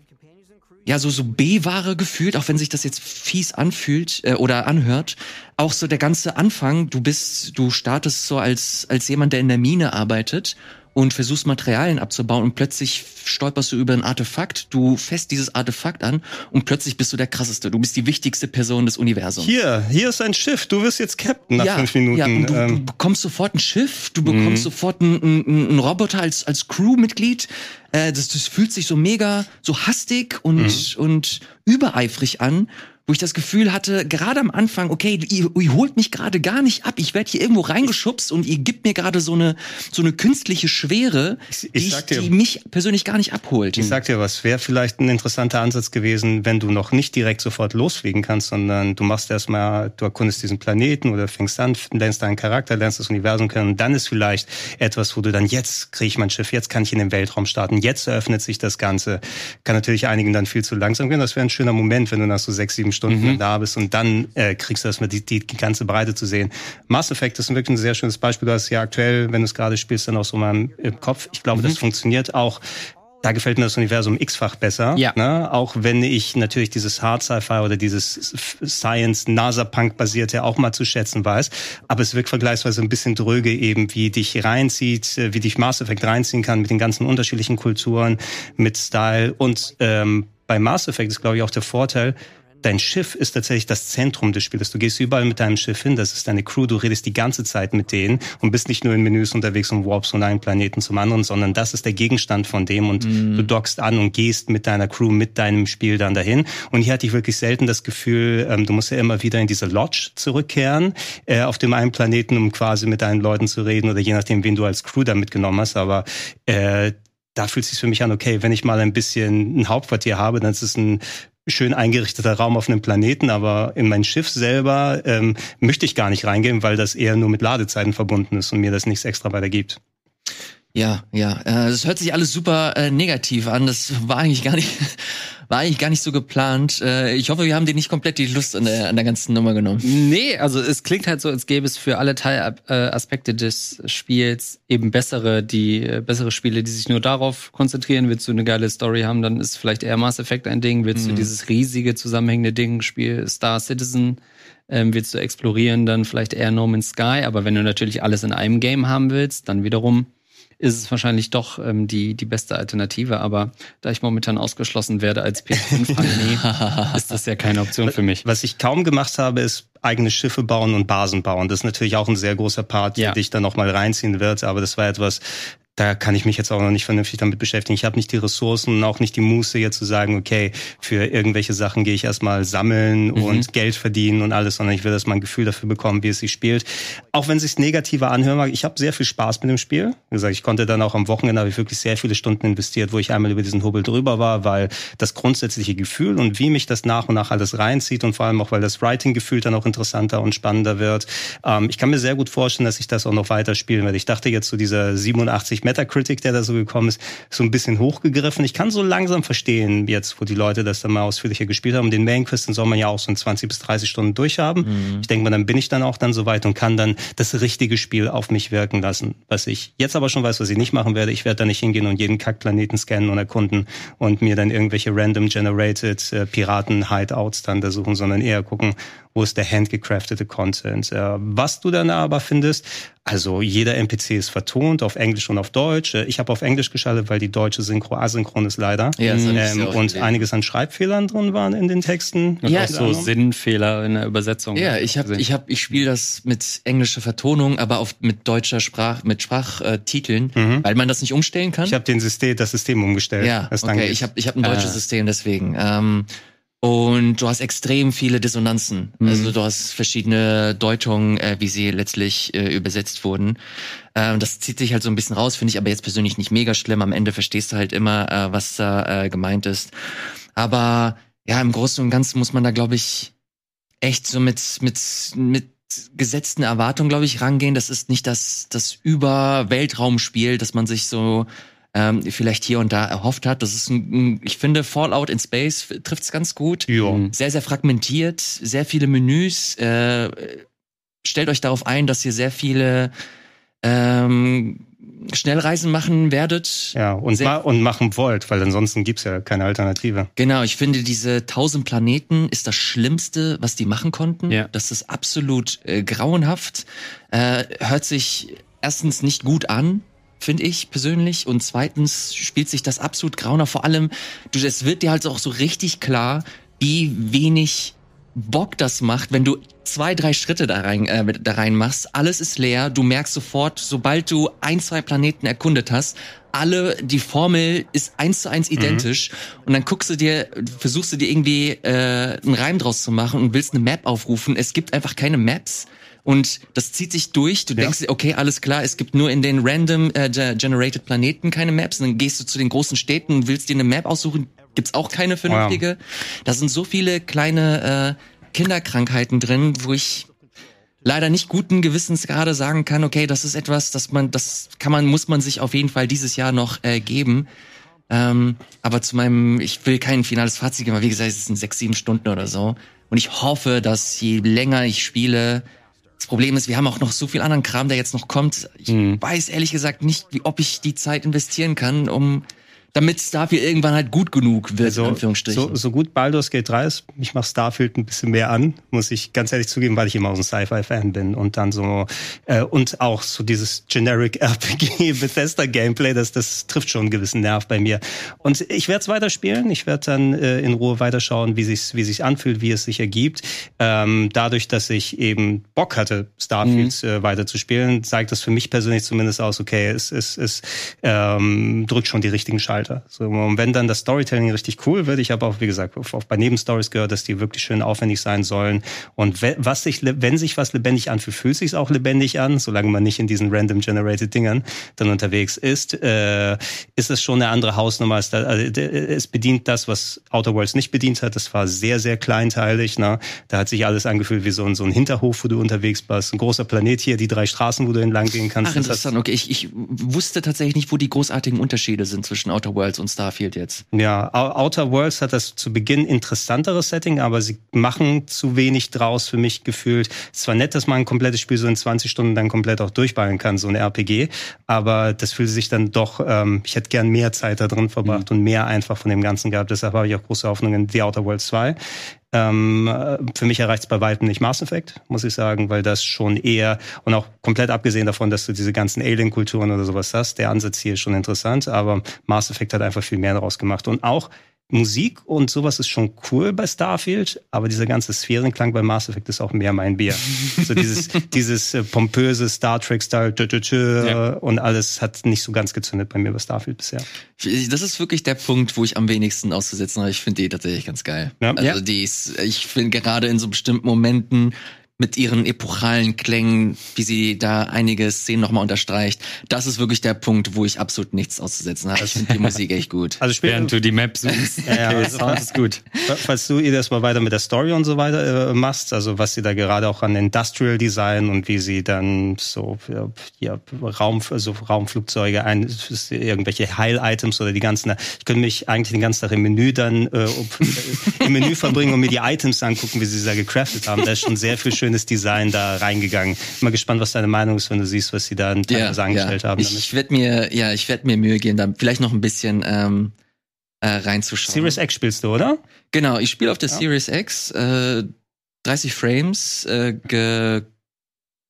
ja, so, so B-Ware gefühlt, auch wenn sich das jetzt fies anfühlt äh, oder anhört. Auch so der ganze Anfang, du bist, du startest so als, als jemand, der in der Mine arbeitet und versuchst Materialien abzubauen und plötzlich stolperst du über ein Artefakt, du fässt dieses Artefakt an und plötzlich bist du der krasseste. Du bist die wichtigste Person des Universums. Hier, hier ist ein Schiff, du wirst jetzt Captain nach ja, fünf Minuten. Ja, du, ähm. du, bekommst sofort ein Schiff, du bekommst mhm. sofort einen, einen, Roboter als, als Crewmitglied. Äh, das, das fühlt sich so mega, so hastig und, mhm. und übereifrig an wo ich das Gefühl hatte, gerade am Anfang, okay, ihr, ihr holt mich gerade gar nicht ab, ich werde hier irgendwo reingeschubst und ihr gibt mir gerade so eine so eine künstliche Schwere, ich, ich die, ich, dir, die mich persönlich gar nicht abholt. Ich sag dir was, wäre vielleicht ein interessanter Ansatz gewesen, wenn du noch nicht direkt sofort losfliegen kannst, sondern du machst erstmal, du erkundest diesen Planeten oder fängst an, lernst deinen Charakter, lernst das Universum kennen und dann ist vielleicht etwas, wo du dann jetzt kriege ich mein Schiff, jetzt kann ich in den Weltraum starten, jetzt eröffnet sich das Ganze. Kann natürlich einigen dann viel zu langsam gehen, das wäre ein schöner Moment, wenn du nach so sechs, sieben sieben Stunden mhm. da bist und dann äh, kriegst du erstmal die, die, ganze Breite zu sehen. Mass Effect ist wirklich ein sehr schönes Beispiel. Du hast ja aktuell, wenn du es gerade spielst, dann auch so mal im Kopf. Ich glaube, mhm. das funktioniert auch da gefällt mir das Universum x-fach besser. Ja. Ne? Auch wenn ich natürlich dieses Hard Sci-Fi oder dieses Science NASA-Punk basierte auch mal zu schätzen weiß. Aber es wirkt vergleichsweise ein bisschen dröge eben, wie dich reinzieht, äh, wie dich Mass Effect reinziehen kann mit den ganzen unterschiedlichen Kulturen, mit Style. Und ähm, bei Mass Effect ist, glaube ich, auch der Vorteil, dein Schiff ist tatsächlich das Zentrum des Spiels. Du gehst überall mit deinem Schiff hin, das ist deine Crew, du redest die ganze Zeit mit denen und bist nicht nur in Menüs unterwegs und warps von einem Planeten zum anderen, sondern das ist der Gegenstand von dem und mhm. du dockst an und gehst mit deiner Crew, mit deinem Spiel dann dahin. Und hier hatte ich wirklich selten das Gefühl, ähm, du musst ja immer wieder in diese Lodge zurückkehren, äh, auf dem einen Planeten, um quasi mit deinen Leuten zu reden oder je nachdem, wen du als Crew da mitgenommen hast, aber äh, da fühlt es sich für mich an, okay, wenn ich mal ein bisschen ein Hauptquartier habe, dann ist es ein schön eingerichteter Raum auf einem Planeten, aber in mein Schiff selber ähm, möchte ich gar nicht reingehen, weil das eher nur mit Ladezeiten verbunden ist und mir das nichts extra weitergibt. Ja, ja, äh, das hört sich alles super äh, negativ an. Das war eigentlich gar nicht, war eigentlich gar nicht so geplant. Äh, ich hoffe, wir haben dir nicht komplett die Lust an der, an der ganzen Nummer genommen. Nee, also es klingt halt so, als gäbe es für alle Teilaspekte des Spiels eben bessere, die äh, bessere Spiele, die sich nur darauf konzentrieren. Willst du eine geile Story haben, dann ist vielleicht eher Mass Effect ein Ding. Willst mhm. du dieses riesige zusammenhängende Ding, Spiel Star Citizen, ähm, willst du explorieren, dann vielleicht eher No Man's Sky. Aber wenn du natürlich alles in einem Game haben willst, dann wiederum ist es wahrscheinlich doch ähm, die, die beste Alternative. Aber da ich momentan ausgeschlossen werde als PS5 ist das ja keine Option für mich. Was ich kaum gemacht habe, ist eigene Schiffe bauen und Basen bauen. Das ist natürlich auch ein sehr großer Part, ja. der dich da nochmal reinziehen wird. Aber das war etwas, da kann ich mich jetzt auch noch nicht vernünftig damit beschäftigen. Ich habe nicht die Ressourcen und auch nicht die Muße jetzt zu sagen, okay, für irgendwelche Sachen gehe ich erstmal sammeln mhm. und Geld verdienen und alles, sondern ich will erstmal ein Gefühl dafür bekommen, wie es sich spielt. Auch wenn es sich negativer anhören mag, ich habe sehr viel Spaß mit dem Spiel. Wie gesagt, ich konnte dann auch am Wochenende habe ich wirklich sehr viele Stunden investiert, wo ich einmal über diesen Hubbel drüber war, weil das grundsätzliche Gefühl und wie mich das nach und nach alles reinzieht und vor allem auch, weil das Writing-Gefühl dann auch interessanter und spannender wird. Ähm, ich kann mir sehr gut vorstellen, dass ich das auch noch weiter spielen werde. Ich dachte jetzt zu so dieser 87 Metacritic, der da so gekommen ist, so ein bisschen hochgegriffen. Ich kann so langsam verstehen, jetzt, wo die Leute das dann mal ausführlicher gespielt haben. Den Main Quest, den soll man ja auch so in 20 bis 30 Stunden durchhaben. Mhm. Ich denke mal, dann bin ich dann auch dann so weit und kann dann das richtige Spiel auf mich wirken lassen. Was ich jetzt aber schon weiß, was ich nicht machen werde. Ich werde da nicht hingehen und jeden Kackplaneten scannen und erkunden und mir dann irgendwelche random generated äh, Piraten-Hideouts dann da suchen, sondern eher gucken, wo ist der handgecraftete Content. Äh, was du dann aber findest, also jeder NPC ist vertont auf Englisch und auf Deutsch. Äh, ich habe auf Englisch geschaltet, weil die deutsche Synchro asynchron ist leider. Ja, ähm, und einiges an Schreibfehlern drin waren in den Texten. Und ja, auch so Sinnfehler in der Übersetzung. Ja, ich habe ich habe ich spiele das mit englischer Vertonung, aber auf mit deutscher Sprach mit Sprachtiteln, mhm. weil man das nicht umstellen kann. Ich habe den System das System umgestellt. Ja, okay, ich habe ich habe ein deutsches äh. System deswegen. Ähm, und du hast extrem viele Dissonanzen. Mhm. Also du hast verschiedene Deutungen, äh, wie sie letztlich äh, übersetzt wurden. Ähm, das zieht sich halt so ein bisschen raus, finde ich aber jetzt persönlich nicht mega schlimm. Am Ende verstehst du halt immer, äh, was da äh, gemeint ist. Aber ja, im Großen und Ganzen muss man da, glaube ich, echt so mit, mit, mit gesetzten Erwartungen, glaube ich, rangehen. Das ist nicht das, das Über-Weltraumspiel, dass man sich so ähm, vielleicht hier und da erhofft hat. Das ist ein, ich finde, Fallout in Space trifft es ganz gut. Ja. Sehr, sehr fragmentiert, sehr viele Menüs. Äh, stellt euch darauf ein, dass ihr sehr viele ähm, Schnellreisen machen werdet. Ja, und, ma und machen wollt, weil ansonsten gibt's ja keine Alternative. Genau, ich finde, diese tausend Planeten ist das Schlimmste, was die machen konnten. Ja. Das ist absolut äh, grauenhaft. Äh, hört sich erstens nicht gut an finde ich persönlich. Und zweitens spielt sich das absolut grauner. Vor allem, du, es wird dir halt auch so richtig klar, wie wenig Bock das macht, wenn du zwei, drei Schritte da rein, äh, da rein machst. Alles ist leer. Du merkst sofort, sobald du ein, zwei Planeten erkundet hast, alle, die Formel ist eins zu eins mhm. identisch. Mhm. Und dann guckst du dir, versuchst du dir irgendwie äh, einen Reim draus zu machen und willst eine Map aufrufen. Es gibt einfach keine Maps. Und das zieht sich durch. Du ja. denkst, okay, alles klar, es gibt nur in den random äh, generated Planeten keine Maps. Und dann gehst du zu den großen Städten und willst dir eine Map aussuchen, gibt's auch keine vernünftige. Wow. Da sind so viele kleine äh, Kinderkrankheiten drin, wo ich leider nicht guten Gewissens gerade sagen kann, okay, das ist etwas, das man, das kann man, muss man sich auf jeden Fall dieses Jahr noch äh, geben. Ähm, aber zu meinem, ich will kein finales Fazit geben, aber wie gesagt, es sind sechs, sieben Stunden oder so. Und ich hoffe, dass je länger ich spiele, das Problem ist, wir haben auch noch so viel anderen Kram, der jetzt noch kommt. Ich mhm. weiß ehrlich gesagt nicht, wie, ob ich die Zeit investieren kann, um damit Starfield irgendwann halt gut genug wird, also, in Anführungsstrichen. So, so gut Baldur's Gate 3 ist, ich mache Starfield ein bisschen mehr an, muss ich ganz ehrlich zugeben, weil ich immer auch ein Sci-Fi-Fan bin und dann so äh, und auch so dieses generic RPG Bethesda Gameplay, das das trifft schon einen gewissen Nerv bei mir. Und ich werde es weiterspielen, ich werde dann äh, in Ruhe weiterschauen, wie sich's wie sich's anfühlt, wie es sich ergibt. Ähm, dadurch, dass ich eben Bock hatte, Starfield mhm. äh, weiterzuspielen, zeigt das für mich persönlich zumindest aus, okay, es es es ähm, drückt schon die richtigen Schalter. So, und wenn dann das Storytelling richtig cool wird, ich habe auch wie gesagt auch bei Nebenstories gehört, dass die wirklich schön aufwendig sein sollen und was sich wenn sich was lebendig anfühlt, fühlt sich auch lebendig an, solange man nicht in diesen random generated Dingern dann unterwegs ist, äh, ist es schon eine andere Hausnummer. Als da, also, es bedient das, was Outer Worlds nicht bedient hat. Das war sehr, sehr kleinteilig. Ne? Da hat sich alles angefühlt wie so ein, so ein Hinterhof, wo du unterwegs warst. Ein großer Planet hier, die drei Straßen, wo du entlang gehen kannst. Ach, interessant. Okay, ich, ich wusste tatsächlich nicht, wo die großartigen Unterschiede sind zwischen Outer Worlds und Starfield jetzt. Ja, Outer Worlds hat das zu Beginn interessanteres Setting, aber sie machen zu wenig draus für mich gefühlt. Es war nett, dass man ein komplettes Spiel so in 20 Stunden dann komplett auch durchballen kann, so ein RPG. Aber das fühlt sich dann doch, ähm, ich hätte gern mehr Zeit da drin verbracht mhm. und mehr einfach von dem Ganzen gehabt. Deshalb habe ich auch große Hoffnung in The Outer Worlds 2. Ähm, für mich erreicht es bei weitem nicht Mass Effect, muss ich sagen, weil das schon eher, und auch komplett abgesehen davon, dass du diese ganzen Alien-Kulturen oder sowas hast, der Ansatz hier ist schon interessant, aber Mass Effect hat einfach viel mehr daraus gemacht. Und auch Musik und sowas ist schon cool bei Starfield, aber dieser ganze Sphärenklang bei Mass Effect ist auch mehr mein Bier. so dieses, dieses äh, pompöse Star Trek-Style ja. und alles hat nicht so ganz gezündet bei mir bei Starfield bisher. Das ist wirklich der Punkt, wo ich am wenigsten auszusetzen habe. Ich finde die tatsächlich ganz geil. Ja. Also die ist, ich finde gerade in so bestimmten Momenten mit ihren epochalen Klängen, wie sie da einige Szenen nochmal unterstreicht. Das ist wirklich der Punkt, wo ich absolut nichts auszusetzen habe. Ich finde die Musik echt gut. Also später, Während du die Map suchst. ja, ja, also, Sound ist gut. Falls du ihr das mal weiter mit der Story und so weiter äh, machst, also was sie da gerade auch an Industrial Design und wie sie dann so ja, Raum, also Raumflugzeuge, ein, irgendwelche Heil-Items oder die ganzen, ich könnte mich eigentlich den ganzen Tag im Menü dann äh, im Menü verbringen und mir die Items angucken, wie sie da gecraftet haben. Da ist schon sehr viel schönes Design da reingegangen. Mal gespannt, was deine Meinung ist, wenn du siehst, was sie da teilweise ja, angestellt ja. haben. Damit. Ich werde mir, ja, ich werde mir Mühe geben, da vielleicht noch ein bisschen ähm, äh, reinzuschauen. Series X spielst du, oder? Genau, ich spiele auf der ja. Series X. Äh, 30 Frames, äh,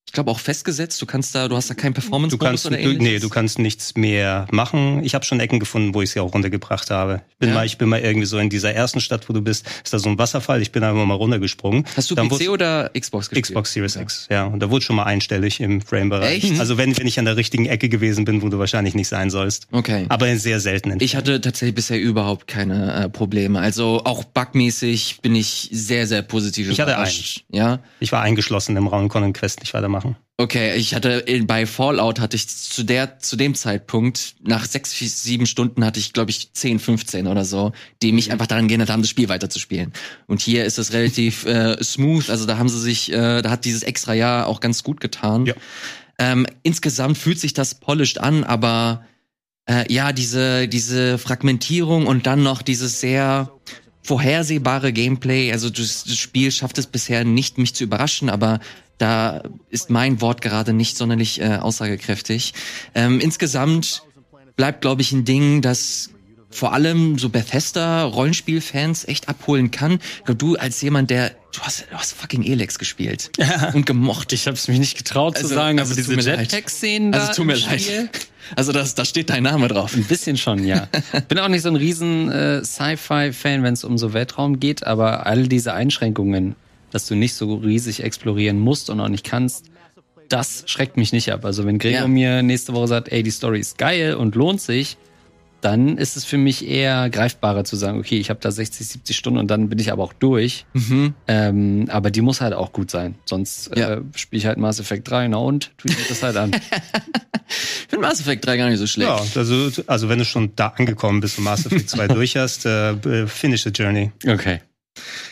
ich glaube auch festgesetzt. Du kannst da, du hast da keinen Performance du kannst, oder ähnliches. Du, nee, du kannst nichts mehr machen. Ich habe schon Ecken gefunden, wo ich sie auch runtergebracht habe. Ich bin ja. mal, ich bin mal irgendwie so in dieser ersten Stadt, wo du bist, ist da so ein Wasserfall. Ich bin einfach mal runtergesprungen. Hast du Dann PC oder Xbox gespielt? Xbox Series ja. X, ja. Und da wurde schon mal einstellig im Frame-Bereich. Also wenn, wenn ich an der richtigen Ecke gewesen bin, wo du wahrscheinlich nicht sein sollst. Okay. Aber sehr selten. Entfernt. Ich hatte tatsächlich bisher überhaupt keine äh, Probleme. Also auch bugmäßig bin ich sehr, sehr positiv Ich hatte einen. Ja. Ich war eingeschlossen im Raum und konnte Quest nicht weitermachen. Okay, ich hatte bei Fallout hatte ich zu der zu dem Zeitpunkt nach sechs sieben Stunden hatte ich glaube ich 10, 15 oder so, die mich einfach daran gehindert haben, das Spiel weiterzuspielen. Und hier ist es relativ äh, smooth, also da haben sie sich, äh, da hat dieses extra Jahr auch ganz gut getan. Ja. Ähm, insgesamt fühlt sich das polished an, aber äh, ja diese diese Fragmentierung und dann noch dieses sehr vorhersehbare Gameplay. Also das, das Spiel schafft es bisher nicht, mich zu überraschen, aber da ist mein Wort gerade nicht sonderlich äh, aussagekräftig. Ähm, insgesamt bleibt, glaube ich, ein Ding, das vor allem so Bethesda Rollenspielfans echt abholen kann. Du als jemand, der du hast, du hast fucking Elex gespielt ja. und gemocht. Ich habe es mich nicht getraut also, zu sagen, also aber diese Jetpack-Szenen Also tut mir leid. Also das, da steht dein Name drauf. Ein bisschen schon, ja. Bin auch nicht so ein riesen äh, Sci-Fi-Fan, wenn es um so Weltraum geht, aber all diese Einschränkungen dass du nicht so riesig explorieren musst und auch nicht kannst, das schreckt mich nicht ab. Also wenn Gregor ja. mir nächste Woche sagt, ey, die Story ist geil und lohnt sich, dann ist es für mich eher greifbarer zu sagen, okay, ich habe da 60, 70 Stunden und dann bin ich aber auch durch. Mhm. Ähm, aber die muss halt auch gut sein. Sonst ja. äh, spiele ich halt Mass Effect 3, na und? Tue ich das halt an. ich finde Mass Effect 3 gar nicht so schlecht. Ja, also, also wenn du schon da angekommen bist und Mass Effect 2 durch hast, äh, finish the journey. Okay.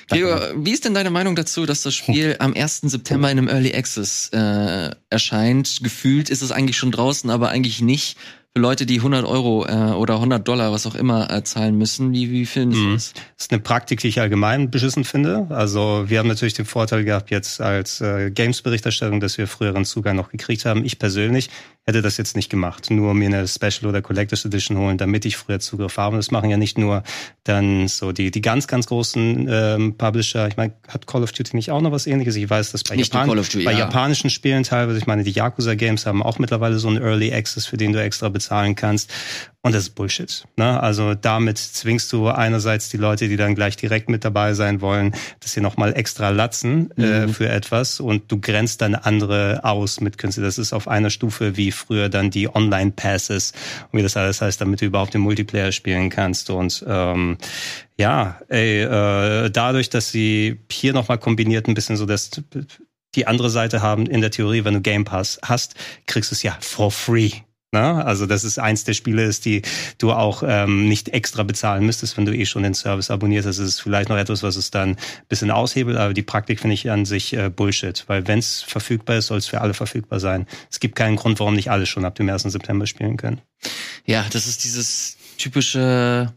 Gregor, wie ist denn deine Meinung dazu, dass das Spiel am 1. September in einem Early Access äh, erscheint? Gefühlt ist es eigentlich schon draußen, aber eigentlich nicht. Für Leute, die 100 Euro äh, oder 100 Dollar, was auch immer, äh, zahlen müssen. Wie, wie finden Sie mhm. das? Das ist eine Praktik, die ich allgemein beschissen finde. Also wir haben natürlich den Vorteil gehabt jetzt als äh, Games-Berichterstattung, dass wir früheren Zugang noch gekriegt haben. Ich persönlich hätte das jetzt nicht gemacht, nur mir eine Special oder Collectors Edition holen, damit ich früher Zugriff habe. Das machen ja nicht nur dann so die die ganz ganz großen ähm, Publisher. Ich meine, hat Call of Duty nicht auch noch was Ähnliches? Ich weiß, dass bei, Japan Duty, bei ja. japanischen Spielen teilweise. Ich meine, die Yakuza Games haben auch mittlerweile so einen Early Access, für den du extra bezahlen kannst. Und das ist Bullshit. Ne? Also damit zwingst du einerseits die Leute, die dann gleich direkt mit dabei sein wollen, dass sie nochmal extra latzen äh, mhm. für etwas und du grenzt dann andere aus mit Künstler. Das ist auf einer Stufe wie früher dann die Online-Passes und wie das alles heißt, damit du überhaupt den Multiplayer spielen kannst. Und ähm, ja, ey, äh, dadurch, dass sie hier nochmal kombiniert ein bisschen so das die andere Seite haben in der Theorie, wenn du Game Pass hast, kriegst du es ja for free. Ne? Also das ist eins der Spiele ist, die du auch ähm, nicht extra bezahlen müsstest, wenn du eh schon den Service abonnierst. Das ist vielleicht noch etwas, was es dann ein bisschen aushebelt, aber die Praktik finde ich an sich äh, Bullshit, weil wenn es verfügbar ist, soll es für alle verfügbar sein. Es gibt keinen Grund, warum nicht alle schon ab dem 1. September spielen können. Ja, das ist dieses typische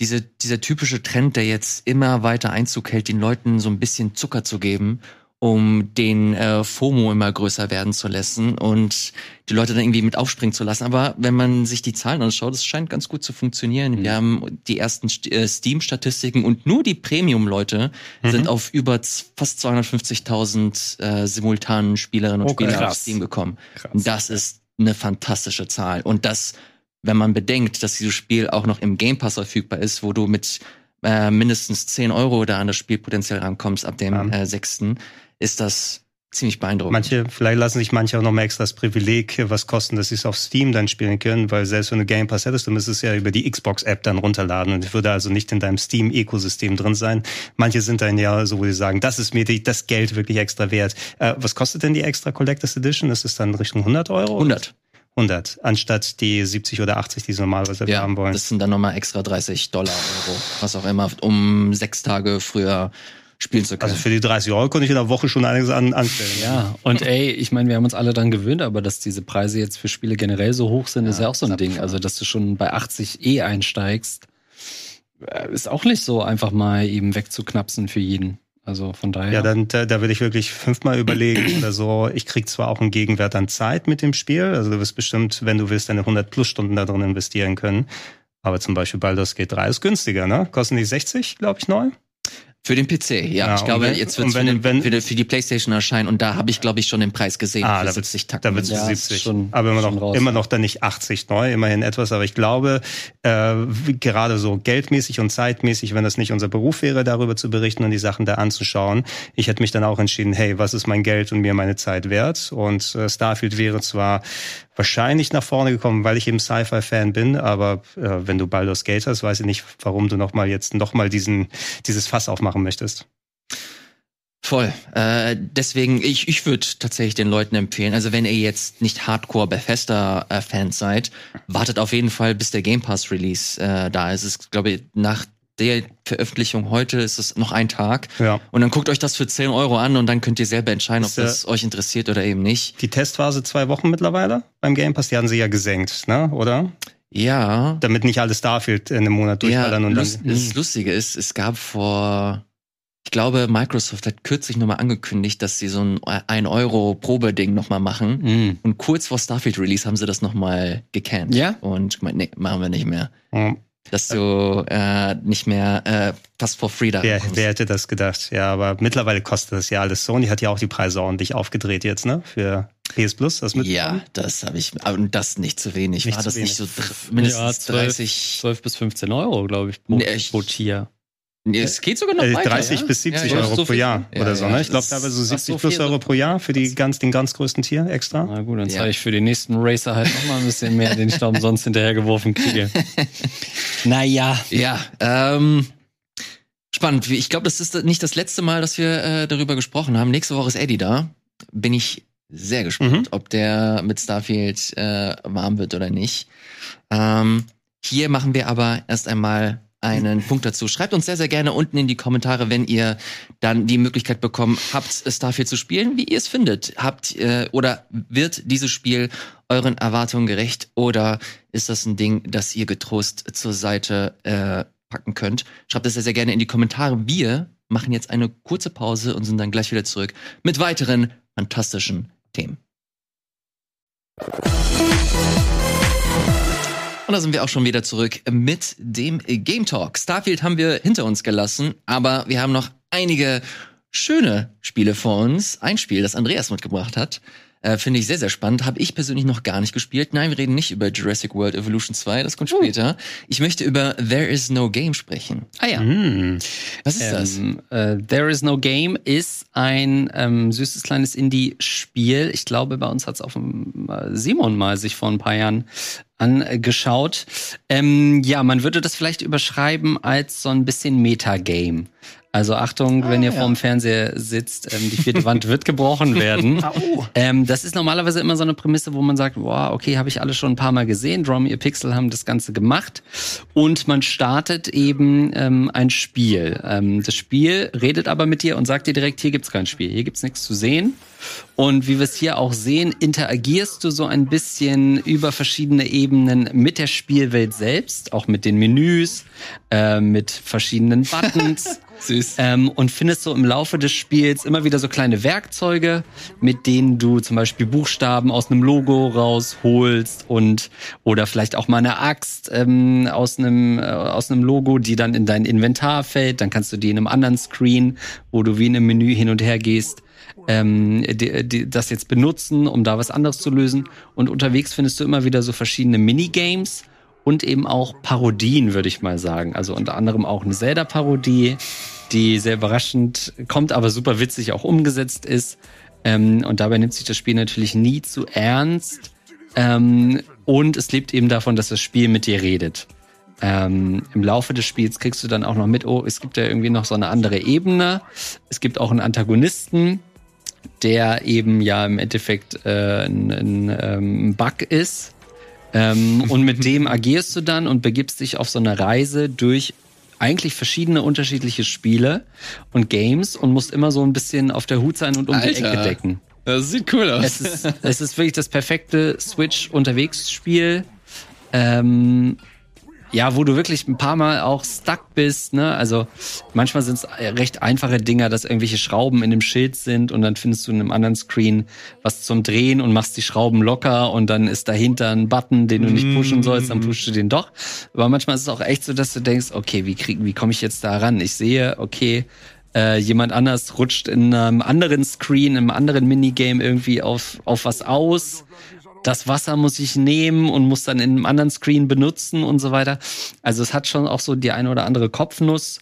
diese, dieser typische Trend, der jetzt immer weiter Einzug hält, den Leuten so ein bisschen Zucker zu geben um den äh, FOMO immer größer werden zu lassen und die Leute dann irgendwie mit aufspringen zu lassen. Aber wenn man sich die Zahlen anschaut, das scheint ganz gut zu funktionieren. Mhm. Wir haben die ersten äh, Steam-Statistiken und nur die Premium-Leute mhm. sind auf über fast 250.000 äh, simultanen Spielerinnen und okay, Spieler auf Steam gekommen. Krass. Das ist eine fantastische Zahl. Und das, wenn man bedenkt, dass dieses Spiel auch noch im Game Pass verfügbar ist, wo du mit äh, mindestens 10 Euro da an das Spielpotenzial rankommst ab dem ja. äh, 6 ist das ziemlich beeindruckend. Manche, vielleicht lassen sich manche auch noch mal extra das Privileg was kosten, dass sie es auf Steam dann spielen können, weil selbst wenn du Game Pass hättest, du müsstest es ja über die Xbox-App dann runterladen und würde also nicht in deinem Steam-Ökosystem drin sein. Manche sind dann ja so, wo sie sagen, das ist mir die, das Geld wirklich extra wert. Äh, was kostet denn die extra Collectors Edition? Ist es dann Richtung 100 Euro? 100. 100, anstatt die 70 oder 80, die sie normalerweise ja, haben wollen. Das sind dann nochmal extra 30 Dollar, Euro, was auch immer, um sechs Tage früher spielen zu können. Also für die 30 Euro konnte ich in der Woche schon einiges an, anstellen. Ja, und ey, ich meine, wir haben uns alle dann gewöhnt, aber dass diese Preise jetzt für Spiele generell so hoch sind, ja, ist ja auch so ein Ding. Also, dass du schon bei 80 eh einsteigst, äh, ist auch nicht so einfach mal eben wegzuknapsen für jeden. Also von daher. Ja, dann da, da will ich wirklich fünfmal überlegen oder so. Ich krieg zwar auch einen Gegenwert an Zeit mit dem Spiel, also du wirst bestimmt, wenn du willst, deine 100 plus Stunden da drin investieren können. Aber zum Beispiel Baldur's Gate 3 ist günstiger, ne? Kosten die 60, glaube ich, neu? Für den PC, ja. ja ich glaube, wenn, jetzt wird es für, für, für, die PlayStation erscheinen und da habe ich, glaube ich, schon den Preis gesehen. Ah, da 70 Takte. Da wird es ja, 70. Schon, aber immer noch, raus, immer noch dann nicht 80 neu, immerhin etwas. Aber ich glaube, äh, gerade so geldmäßig und zeitmäßig, wenn das nicht unser Beruf wäre, darüber zu berichten und die Sachen da anzuschauen, ich hätte mich dann auch entschieden, hey, was ist mein Geld und mir meine Zeit wert? Und äh, Starfield wäre zwar wahrscheinlich nach vorne gekommen, weil ich eben Sci-Fi-Fan bin. Aber äh, wenn du Baldur's Gate hast, weiß ich nicht, warum du noch mal jetzt noch mal diesen dieses Fass aufmachen möchtest. Voll. Äh, deswegen, ich, ich würde tatsächlich den Leuten empfehlen, also wenn ihr jetzt nicht Hardcore Bethesda-Fans seid, wartet auf jeden Fall, bis der Game Pass Release äh, da ist. Es ist, glaube ich, nach der Veröffentlichung heute ist es noch ein Tag. Ja. Und dann guckt euch das für 10 Euro an und dann könnt ihr selber entscheiden, ist ob das euch interessiert oder eben nicht. Die Testphase zwei Wochen mittlerweile beim Game Pass, die haben sie ja gesenkt, ne? Oder? Ja. Damit nicht alles Starfield in einem Monat durchballern ja, und dann. Das Lustige ist, es gab vor, ich glaube, Microsoft hat kürzlich nochmal angekündigt, dass sie so ein 1 Euro Probeding nochmal machen. Mhm. Und kurz vor Starfield Release haben sie das nochmal gecannt. Ja. Und gemeint, nee, machen wir nicht mehr. Mhm dass du äh, nicht mehr äh, fast for free da wer, wer hätte das gedacht? Ja, aber mittlerweile kostet das ja alles. Sony hat ja auch die Preise ordentlich aufgedreht jetzt, ne? Für PS Plus, das mit Ja, das habe ich, aber das nicht zu wenig. Nicht War das wenig. nicht so mindestens ja, 12, 30? 12 bis 15 Euro, glaube ich, pro, nee, pro Tier. Nee, es geht sogar noch äh, weiter. 30 ja? bis 70 ja, Euro so pro Jahr ja, oder so, ne? Ich glaube teilweise so 70 so plus Euro pro Jahr für die ganz, den ganz größten Tier extra. Na gut, dann zahle ich für den nächsten Racer halt nochmal ein bisschen mehr, den ich da umsonst hinterhergeworfen kriege. naja. Ja, ähm, spannend. Ich glaube, das ist nicht das letzte Mal, dass wir äh, darüber gesprochen haben. Nächste Woche ist Eddie da. Bin ich sehr gespannt, mhm. ob der mit Starfield äh, warm wird oder nicht. Ähm, hier machen wir aber erst einmal einen Punkt dazu. Schreibt uns sehr, sehr gerne unten in die Kommentare, wenn ihr dann die Möglichkeit bekommt, habt Starfield zu spielen, wie ihr es findet. Habt äh, oder wird dieses Spiel euren Erwartungen gerecht oder ist das ein Ding, das ihr getrost zur Seite äh, packen könnt? Schreibt es sehr, sehr gerne in die Kommentare. Wir machen jetzt eine kurze Pause und sind dann gleich wieder zurück mit weiteren fantastischen Themen. Und da sind wir auch schon wieder zurück mit dem Game Talk. Starfield haben wir hinter uns gelassen, aber wir haben noch einige schöne Spiele vor uns. Ein Spiel, das Andreas mitgebracht hat, äh, Finde ich sehr, sehr spannend. Habe ich persönlich noch gar nicht gespielt. Nein, wir reden nicht über Jurassic World Evolution 2, das kommt uh. später. Ich möchte über There is no Game sprechen. Ah ja. Mm. Was ist ähm, das? Uh, There is no Game ist ein ähm, süßes kleines Indie-Spiel. Ich glaube, bei uns hat es auf dem äh, Simon mal sich vor ein paar Jahren angeschaut. Ähm, ja, man würde das vielleicht überschreiben als so ein bisschen Metagame. Also Achtung, ah, wenn ihr ja. vorm Fernseher sitzt, ähm, die vierte Wand wird gebrochen werden. ähm, das ist normalerweise immer so eine Prämisse, wo man sagt, wow, okay, habe ich alles schon ein paar Mal gesehen. Drum Your Pixel haben das Ganze gemacht. Und man startet eben ähm, ein Spiel. Ähm, das Spiel redet aber mit dir und sagt dir direkt, hier gibt's kein Spiel, hier gibt's nichts zu sehen. Und wie wir es hier auch sehen, interagierst du so ein bisschen über verschiedene Ebenen mit der Spielwelt selbst, auch mit den Menüs, äh, mit verschiedenen Buttons. Süß. Ähm, und findest so im Laufe des Spiels immer wieder so kleine Werkzeuge, mit denen du zum Beispiel Buchstaben aus einem Logo rausholst und oder vielleicht auch mal eine Axt ähm, aus einem äh, aus einem Logo, die dann in dein Inventar fällt. Dann kannst du die in einem anderen Screen, wo du wie in einem Menü hin und her gehst, ähm, die, die, das jetzt benutzen, um da was anderes zu lösen. Und unterwegs findest du immer wieder so verschiedene Minigames und eben auch Parodien, würde ich mal sagen. Also unter anderem auch eine Zelda-Parodie, die sehr überraschend kommt, aber super witzig auch umgesetzt ist. Ähm, und dabei nimmt sich das Spiel natürlich nie zu ernst. Ähm, und es lebt eben davon, dass das Spiel mit dir redet. Ähm, Im Laufe des Spiels kriegst du dann auch noch mit, oh, es gibt ja irgendwie noch so eine andere Ebene. Es gibt auch einen Antagonisten, der eben ja im Endeffekt äh, ein, ein ähm, Bug ist. Ähm, und mit dem agierst du dann und begibst dich auf so eine Reise durch eigentlich verschiedene unterschiedliche Spiele und Games und musst immer so ein bisschen auf der Hut sein und um Alter, die Ecke decken. Das sieht cool aus. Es ist, es ist wirklich das perfekte Switch-Unterwegs-Spiel. Ähm, ja, wo du wirklich ein paar Mal auch stuck bist, ne? Also manchmal sind es recht einfache Dinger, dass irgendwelche Schrauben in dem Schild sind und dann findest du in einem anderen Screen was zum Drehen und machst die Schrauben locker und dann ist dahinter ein Button, den du nicht pushen sollst, dann pushst du den doch. Aber manchmal ist es auch echt so, dass du denkst, okay, wie krieg, wie komme ich jetzt da ran? Ich sehe, okay, äh, jemand anders rutscht in einem anderen Screen, in einem anderen Minigame irgendwie auf, auf was aus das Wasser muss ich nehmen und muss dann in einem anderen Screen benutzen und so weiter. Also es hat schon auch so die eine oder andere Kopfnuss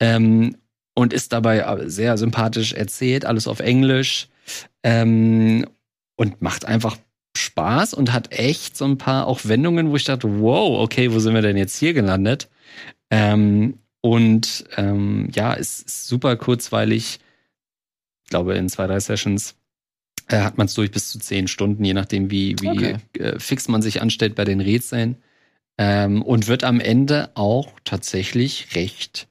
ähm, und ist dabei sehr sympathisch erzählt, alles auf Englisch ähm, und macht einfach Spaß und hat echt so ein paar auch Wendungen, wo ich dachte, wow, okay, wo sind wir denn jetzt hier gelandet? Ähm, und ähm, ja, es ist super kurzweilig. Ich glaube, in zwei, drei Sessions äh, hat man es durch bis zu zehn Stunden, je nachdem, wie, wie okay. äh, fix man sich anstellt bei den Rätseln. Ähm, und wird am Ende auch tatsächlich recht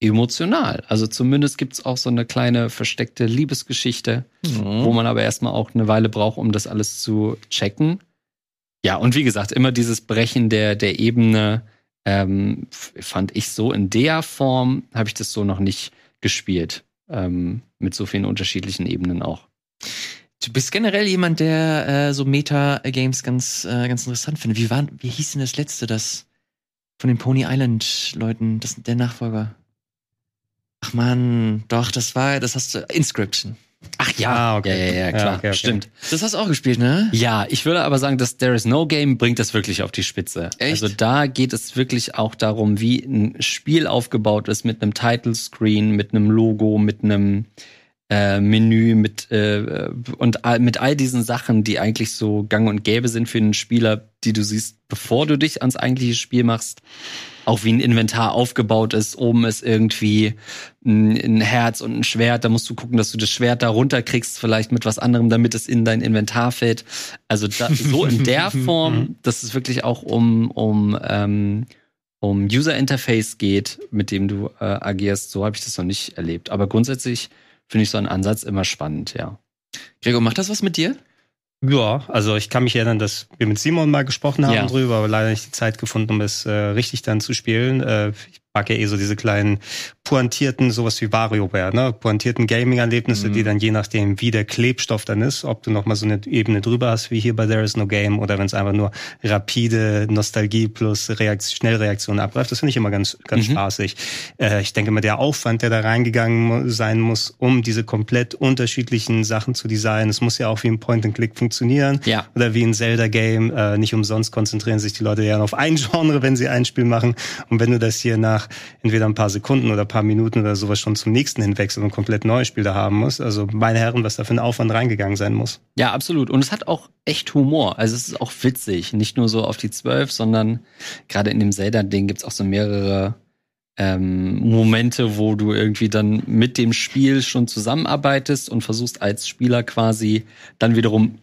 emotional. Also zumindest gibt's auch so eine kleine versteckte Liebesgeschichte, mhm. wo man aber erstmal auch eine Weile braucht, um das alles zu checken. Ja, und wie gesagt, immer dieses Brechen der, der Ebene ähm, fand ich so in der Form, habe ich das so noch nicht gespielt. Ähm, mit so vielen unterschiedlichen Ebenen auch. Du bist generell jemand, der äh, so Meta-Games ganz, äh, ganz interessant findet. Wie, war, wie hieß denn das letzte, das von den Pony Island-Leuten, das der Nachfolger? Ach man, doch, das war, das hast du, Inscription. Ach ja, ah, okay. ja, ja, ja, klar, ja, okay, okay. stimmt. Das hast du auch gespielt, ne? Ja, ich würde aber sagen, dass There is No Game bringt das wirklich auf die Spitze. Echt? Also da geht es wirklich auch darum, wie ein Spiel aufgebaut ist mit einem Title Screen, mit einem Logo, mit einem äh, Menü mit äh, und all, mit all diesen Sachen, die eigentlich so gang und gäbe sind für einen Spieler, die du siehst, bevor du dich ans eigentliche Spiel machst. Auch wie ein Inventar aufgebaut ist. Oben ist irgendwie ein, ein Herz und ein Schwert. Da musst du gucken, dass du das Schwert da runterkriegst, vielleicht mit was anderem, damit es in dein Inventar fällt. Also da, so in der Form, dass es wirklich auch um, um ähm, um User Interface geht, mit dem du äh, agierst. So habe ich das noch nicht erlebt. Aber grundsätzlich finde ich so einen Ansatz immer spannend, ja. Gregor, macht das was mit dir? Ja, also ich kann mich erinnern, dass wir mit Simon mal gesprochen haben ja. drüber, aber leider nicht die Zeit gefunden, um es äh, richtig dann zu spielen. Äh, ich mag ja eh so diese kleinen pointierten, sowas wie WarioWare, ne? Pointierten Gaming-Erlebnisse, mhm. die dann je nachdem, wie der Klebstoff dann ist, ob du nochmal so eine Ebene drüber hast, wie hier bei There is no Game, oder wenn es einfach nur rapide Nostalgie plus Reaktion, Schnellreaktion abgreift, das finde ich immer ganz, ganz mhm. spaßig. Äh, ich denke mal, der Aufwand, der da reingegangen sein muss, um diese komplett unterschiedlichen Sachen zu designen, es muss ja auch wie ein Point-and-Click funktionieren. Ja. Oder wie ein Zelda-Game. Äh, nicht umsonst konzentrieren sich die Leute ja auf ein Genre, wenn sie ein Spiel machen. Und wenn du das hier nach entweder ein paar Sekunden oder paar Minuten oder sowas schon zum nächsten hinwechseln und komplett neues Spiel da haben muss. Also meine Herren, was da für ein Aufwand reingegangen sein muss. Ja, absolut. Und es hat auch echt Humor. Also es ist auch witzig. Nicht nur so auf die zwölf, sondern gerade in dem Zelda-Ding gibt's auch so mehrere ähm, Momente, wo du irgendwie dann mit dem Spiel schon zusammenarbeitest und versuchst als Spieler quasi dann wiederum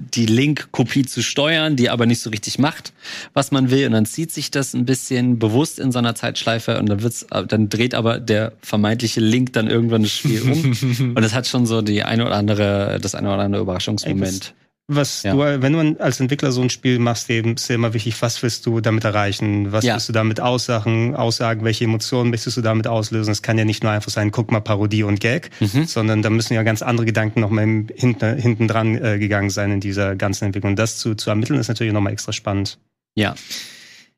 die Link-Kopie zu steuern, die aber nicht so richtig macht, was man will. Und dann zieht sich das ein bisschen bewusst in so einer Zeitschleife und dann wird's, dann dreht aber der vermeintliche Link dann irgendwann das Spiel um. und das hat schon so die eine oder andere, das eine oder andere Überraschungsmoment was ja. du, wenn du als Entwickler so ein Spiel machst, eben ist ja immer wichtig, was willst du damit erreichen? Was ja. willst du damit aussagen, aussagen? Welche Emotionen möchtest du damit auslösen? Es kann ja nicht nur einfach sein, guck mal Parodie und Gag, mhm. sondern da müssen ja ganz andere Gedanken noch mal hinten, hinten dran äh, gegangen sein in dieser ganzen Entwicklung. Und das zu, zu ermitteln ist natürlich nochmal extra spannend. Ja.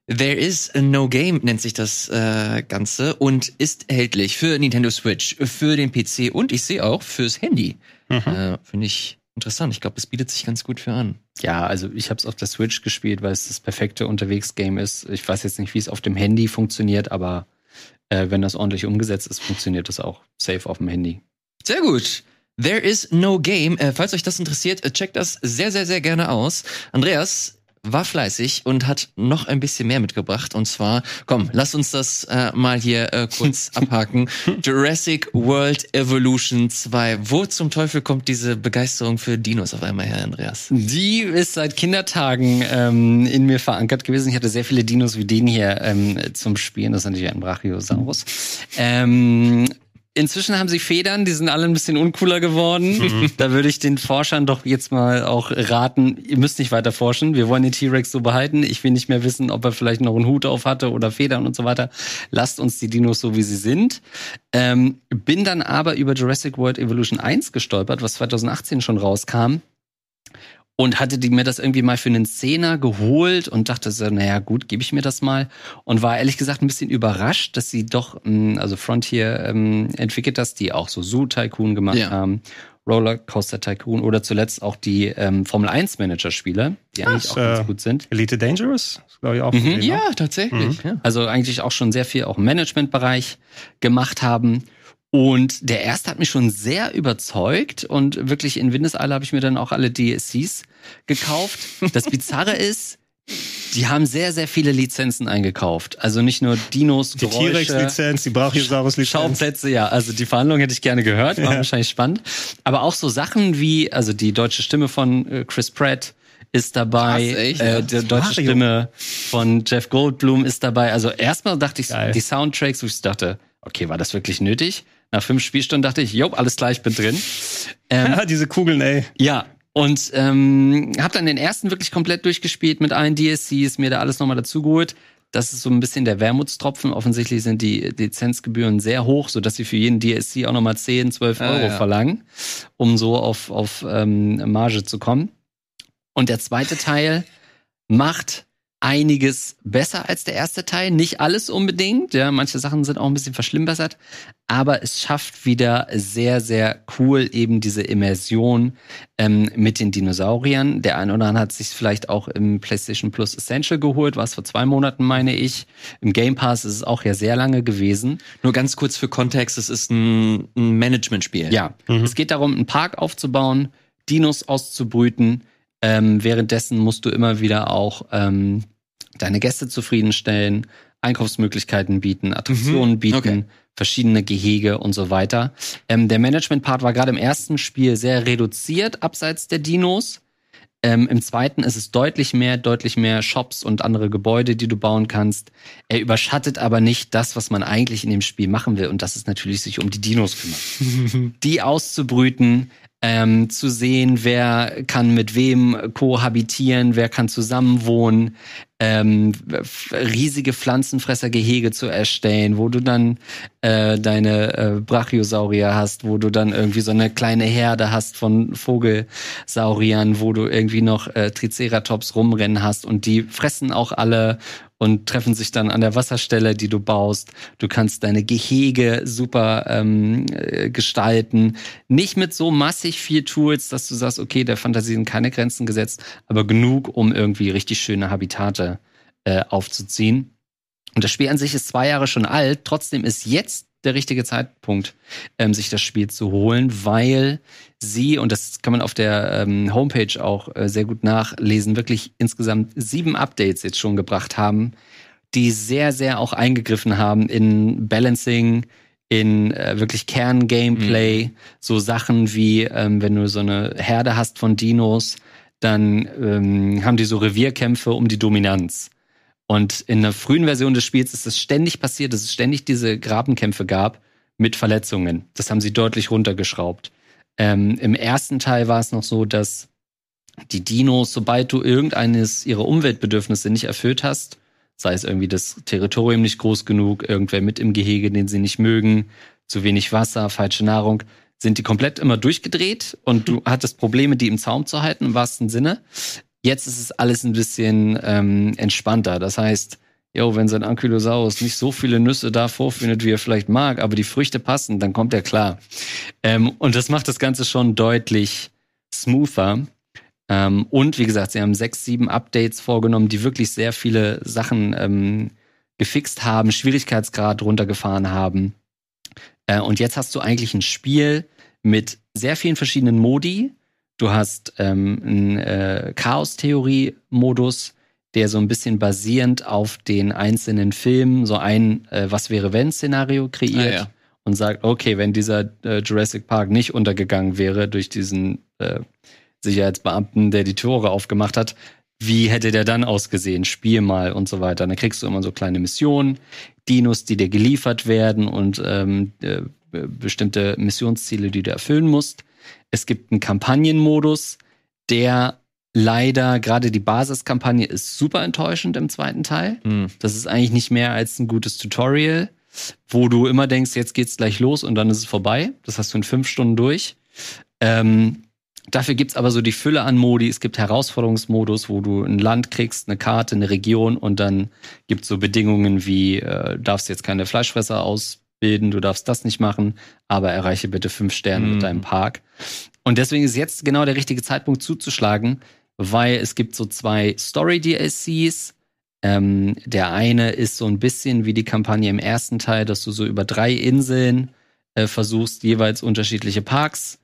There is no game nennt sich das äh, Ganze und ist erhältlich für Nintendo Switch, für den PC und ich sehe auch fürs Handy. Mhm. Äh, Finde ich Interessant, ich glaube, es bietet sich ganz gut für an. Ja, also ich habe es auf der Switch gespielt, weil es das perfekte Unterwegs-Game ist. Ich weiß jetzt nicht, wie es auf dem Handy funktioniert, aber äh, wenn das ordentlich umgesetzt ist, funktioniert das auch safe auf dem Handy. Sehr gut. There is no game. Äh, falls euch das interessiert, äh, checkt das sehr, sehr, sehr gerne aus. Andreas, war fleißig und hat noch ein bisschen mehr mitgebracht. Und zwar, komm, lass uns das äh, mal hier äh, kurz abhaken. Jurassic World Evolution 2. Wo zum Teufel kommt diese Begeisterung für Dinos auf einmal her, Andreas? Die ist seit Kindertagen ähm, in mir verankert gewesen. Ich hatte sehr viele Dinos wie den hier ähm, zum Spielen. Das ist natürlich ein Brachiosaurus. Ähm, Inzwischen haben sie Federn, die sind alle ein bisschen uncooler geworden. Mhm. Da würde ich den Forschern doch jetzt mal auch raten, ihr müsst nicht weiter forschen. Wir wollen den T-Rex so behalten. Ich will nicht mehr wissen, ob er vielleicht noch einen Hut auf hatte oder Federn und so weiter. Lasst uns die Dinos so, wie sie sind. Ähm, bin dann aber über Jurassic World Evolution 1 gestolpert, was 2018 schon rauskam und hatte die mir das irgendwie mal für einen Zehner geholt und dachte so, naja gut, gebe ich mir das mal und war ehrlich gesagt ein bisschen überrascht, dass sie doch, hm, also Frontier ähm, entwickelt das, die auch so Zoo Tycoon gemacht ja. haben, Rollercoaster Tycoon oder zuletzt auch die ähm, Formel 1 Manager Spiele, die das, eigentlich auch ganz äh, gut sind. Elite Dangerous, glaube ich auch. Mhm, ja, tatsächlich. Mhm. Also eigentlich auch schon sehr viel auch im Managementbereich gemacht haben und der erste hat mich schon sehr überzeugt und wirklich in Windeseile habe ich mir dann auch alle DSCs gekauft. Das Bizarre ist, die haben sehr, sehr viele Lizenzen eingekauft. Also nicht nur Dinos, die T-Rex-Lizenz, die Brachiosaurus-Lizenz. Schauplätze, ja. Also die Verhandlungen hätte ich gerne gehört, war ja. wahrscheinlich spannend. Aber auch so Sachen wie, also die deutsche Stimme von äh, Chris Pratt ist dabei, Krass, echt, äh, die deutsche Mario. Stimme von Jeff Goldblum ist dabei. Also erstmal dachte ich, Geil. die Soundtracks, wo ich dachte, okay, war das wirklich nötig? Nach fünf Spielstunden dachte ich, jo, alles gleich, bin drin. Ähm, ja, diese Kugeln, ey. Ja, und ähm, habe dann den ersten wirklich komplett durchgespielt mit allen DSCs, mir da alles nochmal dazugeholt. Das ist so ein bisschen der Wermutstropfen. Offensichtlich sind die Lizenzgebühren sehr hoch, so dass sie für jeden DSC auch nochmal 10, 12 Euro ah, ja. verlangen, um so auf, auf ähm, Marge zu kommen. Und der zweite Teil macht einiges besser als der erste Teil. Nicht alles unbedingt, ja, manche Sachen sind auch ein bisschen verschlimmbessert, aber es schafft wieder sehr, sehr cool eben diese Immersion ähm, mit den Dinosauriern. Der eine oder andere hat sich vielleicht auch im PlayStation Plus Essential geholt, was vor zwei Monaten meine ich. Im Game Pass ist es auch ja sehr lange gewesen. Nur ganz kurz für Kontext, es ist ein, ein Managementspiel. Ja, mhm. es geht darum, einen Park aufzubauen, Dinos auszubrüten, ähm, währenddessen musst du immer wieder auch ähm, deine Gäste zufriedenstellen, Einkaufsmöglichkeiten bieten, Attraktionen mhm. bieten, okay. verschiedene Gehege und so weiter. Ähm, der Management-Part war gerade im ersten Spiel sehr reduziert, abseits der Dinos. Ähm, Im zweiten ist es deutlich mehr, deutlich mehr Shops und andere Gebäude, die du bauen kannst. Er überschattet aber nicht das, was man eigentlich in dem Spiel machen will. Und das ist natürlich sich um die Dinos kümmern. die auszubrüten, ähm, zu sehen, wer kann mit wem kohabitieren, wer kann zusammenwohnen, ähm, riesige Pflanzenfressergehege zu erstellen, wo du dann äh, deine äh, Brachiosaurier hast, wo du dann irgendwie so eine kleine Herde hast von Vogelsauriern, wo du irgendwie noch äh, Triceratops rumrennen hast und die fressen auch alle und treffen sich dann an der Wasserstelle, die du baust. Du kannst deine Gehege super ähm, äh, gestalten. Nicht mit so massig viel Tools, dass du sagst, okay, der Fantasie sind keine Grenzen gesetzt, aber genug, um irgendwie richtig schöne Habitate äh, aufzuziehen. Und das Spiel an sich ist zwei Jahre schon alt, trotzdem ist jetzt der richtige Zeitpunkt, ähm, sich das Spiel zu holen, weil sie, und das kann man auf der ähm, Homepage auch äh, sehr gut nachlesen, wirklich insgesamt sieben Updates jetzt schon gebracht haben, die sehr, sehr auch eingegriffen haben in Balancing, in äh, wirklich Kern-Gameplay, mhm. so Sachen wie, ähm, wenn du so eine Herde hast von Dinos, dann ähm, haben die so Revierkämpfe um die Dominanz. Und in der frühen Version des Spiels ist es ständig passiert, dass es ständig diese Grabenkämpfe gab mit Verletzungen. Das haben sie deutlich runtergeschraubt. Ähm, Im ersten Teil war es noch so, dass die Dinos, sobald du irgendeines ihrer Umweltbedürfnisse nicht erfüllt hast, sei es irgendwie das Territorium nicht groß genug, irgendwer mit im Gehege, den sie nicht mögen, zu wenig Wasser, falsche Nahrung, sind die komplett immer durchgedreht und du hattest Probleme, die im Zaum zu halten, im wahrsten Sinne. Jetzt ist es alles ein bisschen ähm, entspannter. Das heißt, jo, wenn sein Ankylosaurus nicht so viele Nüsse da vorfindet, wie er vielleicht mag, aber die Früchte passen, dann kommt er klar. Ähm, und das macht das Ganze schon deutlich smoother. Ähm, und wie gesagt, sie haben sechs, sieben Updates vorgenommen, die wirklich sehr viele Sachen ähm, gefixt haben, Schwierigkeitsgrad runtergefahren haben. Äh, und jetzt hast du eigentlich ein Spiel mit sehr vielen verschiedenen Modi, Du hast ähm, einen äh, Chaos-Theorie-Modus, der so ein bisschen basierend auf den einzelnen Filmen so ein äh, Was wäre wenn Szenario kreiert ah, ja. und sagt, okay, wenn dieser äh, Jurassic Park nicht untergegangen wäre durch diesen äh, Sicherheitsbeamten, der die Tore aufgemacht hat, wie hätte der dann ausgesehen? Spiel mal und so weiter. Dann kriegst du immer so kleine Missionen, Dinos, die dir geliefert werden und ähm, äh, bestimmte Missionsziele, die du erfüllen musst. Es gibt einen Kampagnenmodus, der leider, gerade die Basiskampagne ist super enttäuschend im zweiten Teil. Mhm. Das ist eigentlich nicht mehr als ein gutes Tutorial, wo du immer denkst, jetzt geht's gleich los und dann ist es vorbei. Das hast du in fünf Stunden durch. Ähm, dafür gibt's aber so die Fülle an Modi. Es gibt Herausforderungsmodus, wo du ein Land kriegst, eine Karte, eine Region und dann gibt's so Bedingungen wie, äh, darfst jetzt keine Fleischfresser aus bilden, du darfst das nicht machen, aber erreiche bitte fünf Sterne mhm. mit deinem Park. Und deswegen ist jetzt genau der richtige Zeitpunkt zuzuschlagen, weil es gibt so zwei Story-DLCs. Ähm, der eine ist so ein bisschen wie die Kampagne im ersten Teil, dass du so über drei Inseln äh, versuchst, jeweils unterschiedliche Parks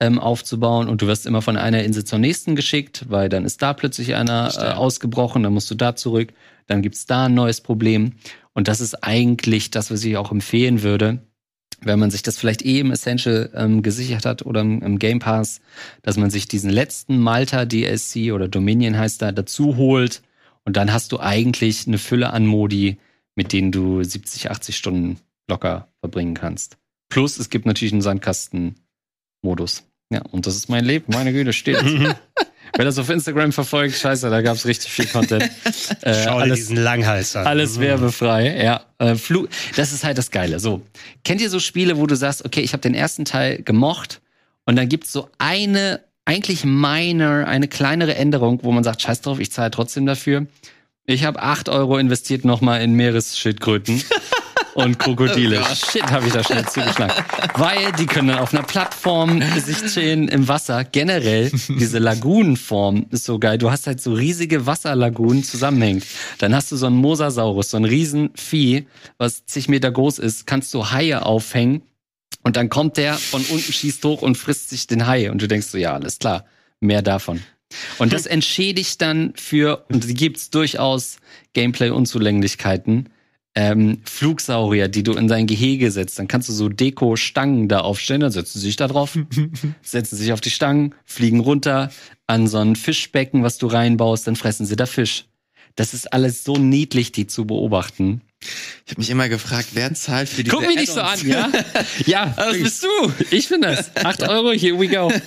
ähm, aufzubauen und du wirst immer von einer Insel zur nächsten geschickt, weil dann ist da plötzlich einer äh, ausgebrochen, dann musst du da zurück, dann gibt's da ein neues Problem. Und das ist eigentlich das, was ich auch empfehlen würde, wenn man sich das vielleicht eh im Essential ähm, gesichert hat oder im, im, Game Pass, dass man sich diesen letzten Malta DSC oder Dominion heißt da dazu holt und dann hast du eigentlich eine Fülle an Modi, mit denen du 70, 80 Stunden locker verbringen kannst. Plus es gibt natürlich einen Sandkasten-Modus. Ja, und das ist mein Leben. Meine Güte, steht. Wer das auf Instagram verfolgt, scheiße, da gab es richtig viel Content. Äh, Schau alles, diesen Langhals an. Alles mhm. werbefrei, ja. Äh, Flu das ist halt das Geile. So, kennt ihr so Spiele, wo du sagst, okay, ich habe den ersten Teil gemocht und dann gibt's so eine, eigentlich minor, eine kleinere Änderung, wo man sagt, scheiß drauf, ich zahle trotzdem dafür. Ich habe acht Euro investiert nochmal in Meeresschildkröten. und Krokodile. Oh Shit, habe ich da schnell zugeschlagen. Weil die können dann auf einer Plattform sich chillen im Wasser. Generell, diese Lagunenform ist so geil. Du hast halt so riesige Wasserlagunen zusammenhängt. Dann hast du so einen Mosasaurus, so ein Riesenvieh, was zig Meter groß ist. Kannst du Haie aufhängen. Und dann kommt der von unten, schießt hoch und frisst sich den Hai. Und du denkst so, ja, alles klar, mehr davon. Und das entschädigt dann für, und die gibt's durchaus Gameplay-Unzulänglichkeiten, ähm, Flugsaurier, die du in dein Gehege setzt. Dann kannst du so Deko-Stangen da aufstellen, dann setzen sie sich da drauf, setzen sich auf die Stangen, fliegen runter an so ein Fischbecken, was du reinbaust, dann fressen sie da Fisch. Das ist alles so niedlich, die zu beobachten. Ich habe mich immer gefragt, wer zahlt für diese Guck mich nicht so an, ja? ja, Was bist du? ich bin das. Acht Euro, here we go.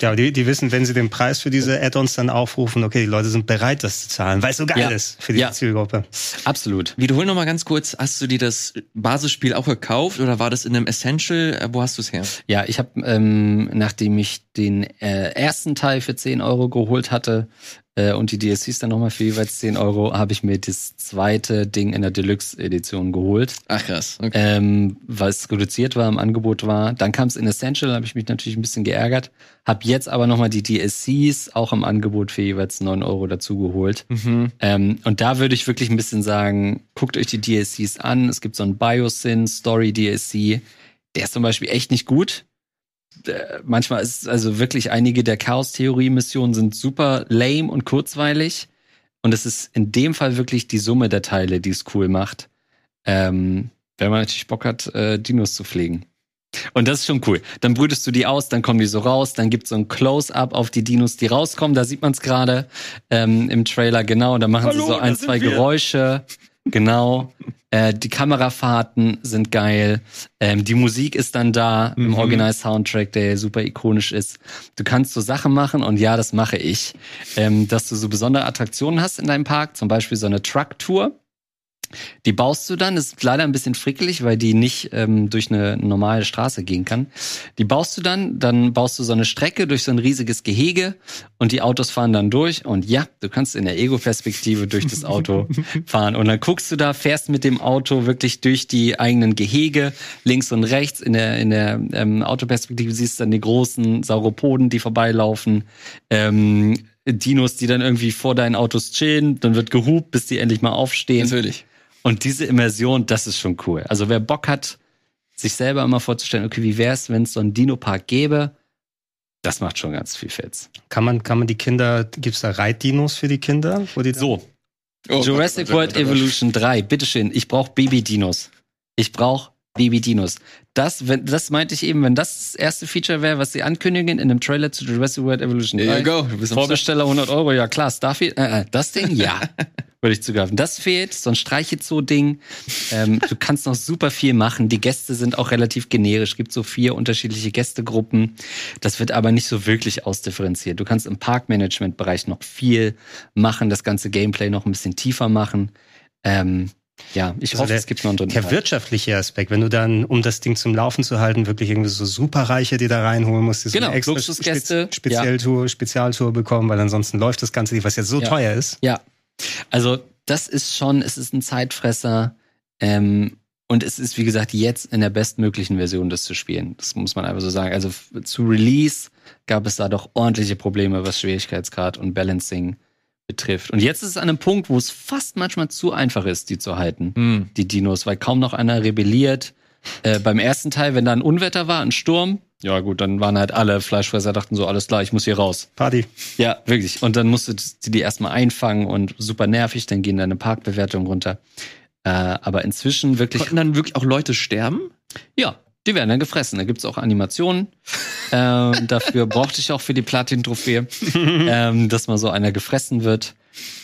Ja, die, die wissen, wenn sie den Preis für diese Add-ons dann aufrufen, okay, die Leute sind bereit, das zu zahlen, weil es so geil Ja. ist für die Ja. Zielgruppe. Absolut. Wiederhol noch mal ganz kurz, hast du dir das Basisspiel auch gekauft oder war das in einem Essential? Äh, Wo hast du es her? Ja, ich habe, ähm, nachdem ich den äh, ersten Teil für 10 Euro geholt hatte äh, und die DLCs dann nochmal für jeweils 10 Euro, habe ich mir das zweite Ding in der Deluxe-Edition geholt, Ach krass. Okay. ähm, weil es reduziert war, im Angebot war. Dann kam es in Essential, habe ich mich natürlich ein bisschen geärgert. Hab jetzt aber nochmal die DLCs auch im Angebot für jeweils 9 Euro dazu geholt. Mhm. Ähm, und da würde ich wirklich ein bisschen sagen, guckt euch die DLCs an. Es gibt so einen Biosyn Story DLC. Der ist zum Beispiel echt nicht gut. Äh, Manchmal ist also wirklich einige der Chaos-Theorie-Missionen sind super lame und kurzweilig. Und es ist in dem Fall wirklich die Summe der Teile, die es cool macht. Ähm, wenn man natürlich Bock hat, äh, Dinos zu pflegen. Und das ist schon cool. Dann brütest du die aus, dann kommen die so raus, dann gibt's so ein Close-up auf die Dinos, die rauskommen. Da sieht man es gerade ähm, im Trailer, genau. Da machen sie Hallo, so da ein, zwei wir. Geräusche. Genau. Äh, die Kamerafahrten sind geil. Ähm, die Musik ist dann da im Mhm. Original-Soundtrack, der super ikonisch ist. Du kannst so Sachen machen und ja, das mache ich. Ähm, dass du so besondere Attraktionen hast in deinem Park, zum Beispiel so eine Truck-Tour. Die baust du dann, das ist leider ein bisschen frickelig, weil die nicht ähm, durch eine normale Straße gehen kann. Die baust du dann, dann baust du so eine Strecke durch so ein riesiges Gehege und die Autos fahren dann durch und ja, du kannst in der Ego-Perspektive durch das Auto fahren und dann guckst du da, fährst mit dem Auto wirklich durch die eigenen Gehege, links und rechts in der, in der ähm, Autoperspektive siehst du dann die großen Sauropoden, die vorbeilaufen, ähm, Dinos, die dann irgendwie vor deinen Autos chillen, dann wird gehupt, bis die endlich mal aufstehen. Natürlich. Und diese Immersion, das ist schon cool. Also wer Bock hat, sich selber immer vorzustellen, okay, wie wär's, wenn es so einen Dino-Park gäbe, das macht schon ganz viel Fetz. Kann man, kann man die Kinder, gibt's da Reitdinos für die Kinder? Wo die So, Oh Jurassic Gott, World Gott, oh Gott. Evolution 3, bitteschön, ich brauche Baby-Dinos. Ich brauche Baby-Dinos. Das, wenn, das meinte ich eben, wenn das das erste Feature wäre, was sie ankündigen in einem Trailer zu Jurassic World Evolution 3. There you go. Du bist. Vorbesteller 100 Euro, ja klar. Starfield, äh, äh, das Ding, ja. Würde ich zugreifen. Das fehlt, so ein Streichezoo-Ding. Ähm, du kannst noch super viel machen. Die Gäste sind auch relativ generisch. Gibt so vier unterschiedliche Gästegruppen. Das wird aber nicht so wirklich ausdifferenziert. Du kannst im Parkmanagement-Bereich noch viel machen, das ganze Gameplay noch ein bisschen tiefer machen. Ähm, ja, ich Also hoffe, der- es gibt noch einen dritten Der Teil. wirtschaftliche Aspekt, wenn du dann, um das Ding zum Laufen zu halten, wirklich irgendwie so Superreiche, die da reinholen musst, die so Genau, eine extra Luxusgäste, Spez Spezialtour, Spezialtour bekommen, weil ansonsten läuft das Ganze nicht, was jetzt so Ja. teuer ist. Ja, also das ist schon, es ist ein Zeitfresser. Ähm, und es ist, wie gesagt, jetzt in der bestmöglichen Version, das zu spielen. Das muss man einfach so sagen. Also zu Release gab es da doch ordentliche Probleme, was Schwierigkeitsgrad und Balancing betrifft. Und jetzt ist es an einem Punkt, wo es fast manchmal zu einfach ist, die zu halten, Hm. die Dinos, weil kaum noch einer rebelliert. Äh, beim ersten Teil, wenn da ein Unwetter war, ein Sturm, ja gut, dann waren halt alle Fleischfresser, dachten so, alles klar, ich muss hier raus. Party. Ja, wirklich. Und dann musst du die, die erstmal einfangen und super nervig, dann gehen deine Parkbewertungen runter. Äh, aber inzwischen wirklich, Konnten dann wirklich auch Leute sterben? ja, die werden dann gefressen. Da gibt's auch Animationen. ähm, dafür brauchte ich auch für die Platin-Trophäe, ähm, dass mal so einer gefressen wird.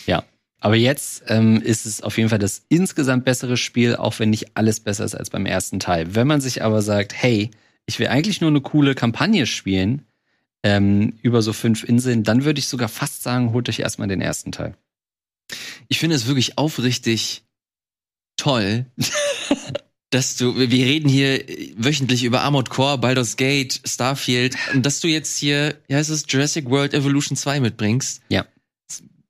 Ja. Aber jetzt ähm, ist es auf jeden Fall das insgesamt bessere Spiel, auch wenn nicht alles besser ist als beim ersten Teil. Wenn man sich aber sagt, hey, ich will eigentlich nur eine coole Kampagne spielen, ähm, über so fünf Inseln, dann würde ich sogar fast sagen, holt euch erstmal den ersten Teil. Ich finde es wirklich aufrichtig toll, dass du, wir reden hier wöchentlich über Armored Core, Baldur's Gate, Starfield, und dass du jetzt hier, ja, heißt es Jurassic World Evolution 2 mitbringst. Ja.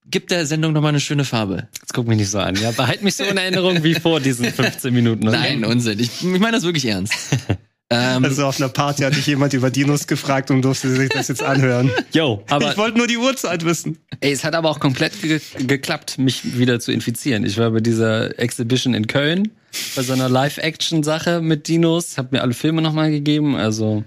Gibt der Sendung nochmal eine schöne Farbe. Jetzt guck mich nicht so an. Ja, behalt mich so in Erinnerung wie vor diesen 15 Minuten. Nein, Unsinn. Ich, ich meine das wirklich ernst. ähm, Also auf einer Party hatte ich jemand über Dinos gefragt und durfte sich das jetzt anhören. Yo, aber ich wollte nur die Uhrzeit wissen. ey, es hat aber auch komplett ge geklappt, mich wieder zu infizieren. Ich war bei dieser Exhibition in Köln, bei so einer Live-Action-Sache mit Dinos, hab mir alle Filme nochmal gegeben, also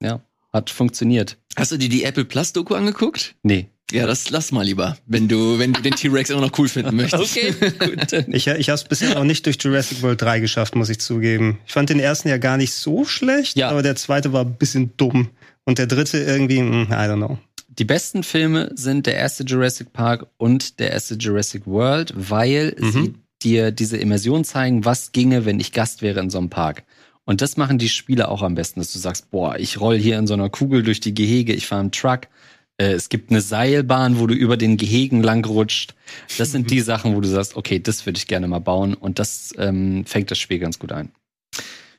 ja, hat funktioniert. hast du dir die Apple Plus Doku angeguckt? Nee. Ja, das lass mal lieber, wenn du, wenn du den T-Rex immer noch cool finden möchtest. Okay, gut. Ich, ich habe es bisher noch nicht durch Jurassic World 3 geschafft, muss ich zugeben. Ich fand den ersten ja gar nicht so schlecht, ja. aber der zweite war ein bisschen dumm. Und der dritte irgendwie, hm, I don't know. Die besten Filme sind der erste Jurassic Park und der erste Jurassic World, weil mhm. sie dir diese Immersion zeigen, was ginge, wenn ich Gast wäre in so einem Park. Und das machen die Spiele auch am besten, dass du sagst, boah, ich roll hier in so einer Kugel durch die Gehege, ich fahre im Truck, es gibt eine Seilbahn, wo du über den Gehegen langrutscht. Das sind die Sachen, wo du sagst, okay, das würde ich gerne mal bauen. Und das ähm, fängt das Spiel ganz gut ein.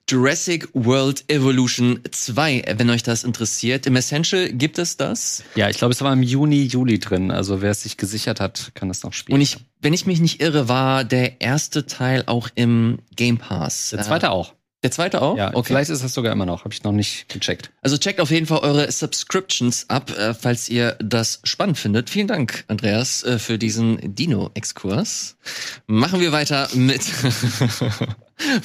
Jurassic World Evolution 2, wenn euch das interessiert. Im Essential gibt es das? Ja, ich glaube, es war im Juni, Juli drin. Also wer es sich gesichert hat, kann das noch spielen. Und ich, wenn ich mich nicht irre, war der erste Teil auch im Game Pass. Der zweite auch. Der zweite auch? Ja, okay. vielleicht ist das sogar immer noch. Habe ich noch nicht gecheckt. Also checkt auf jeden Fall eure Subscriptions ab, äh, falls ihr das spannend findet. Vielen Dank, Andreas, äh, für diesen Dino-Exkurs. Machen wir weiter mit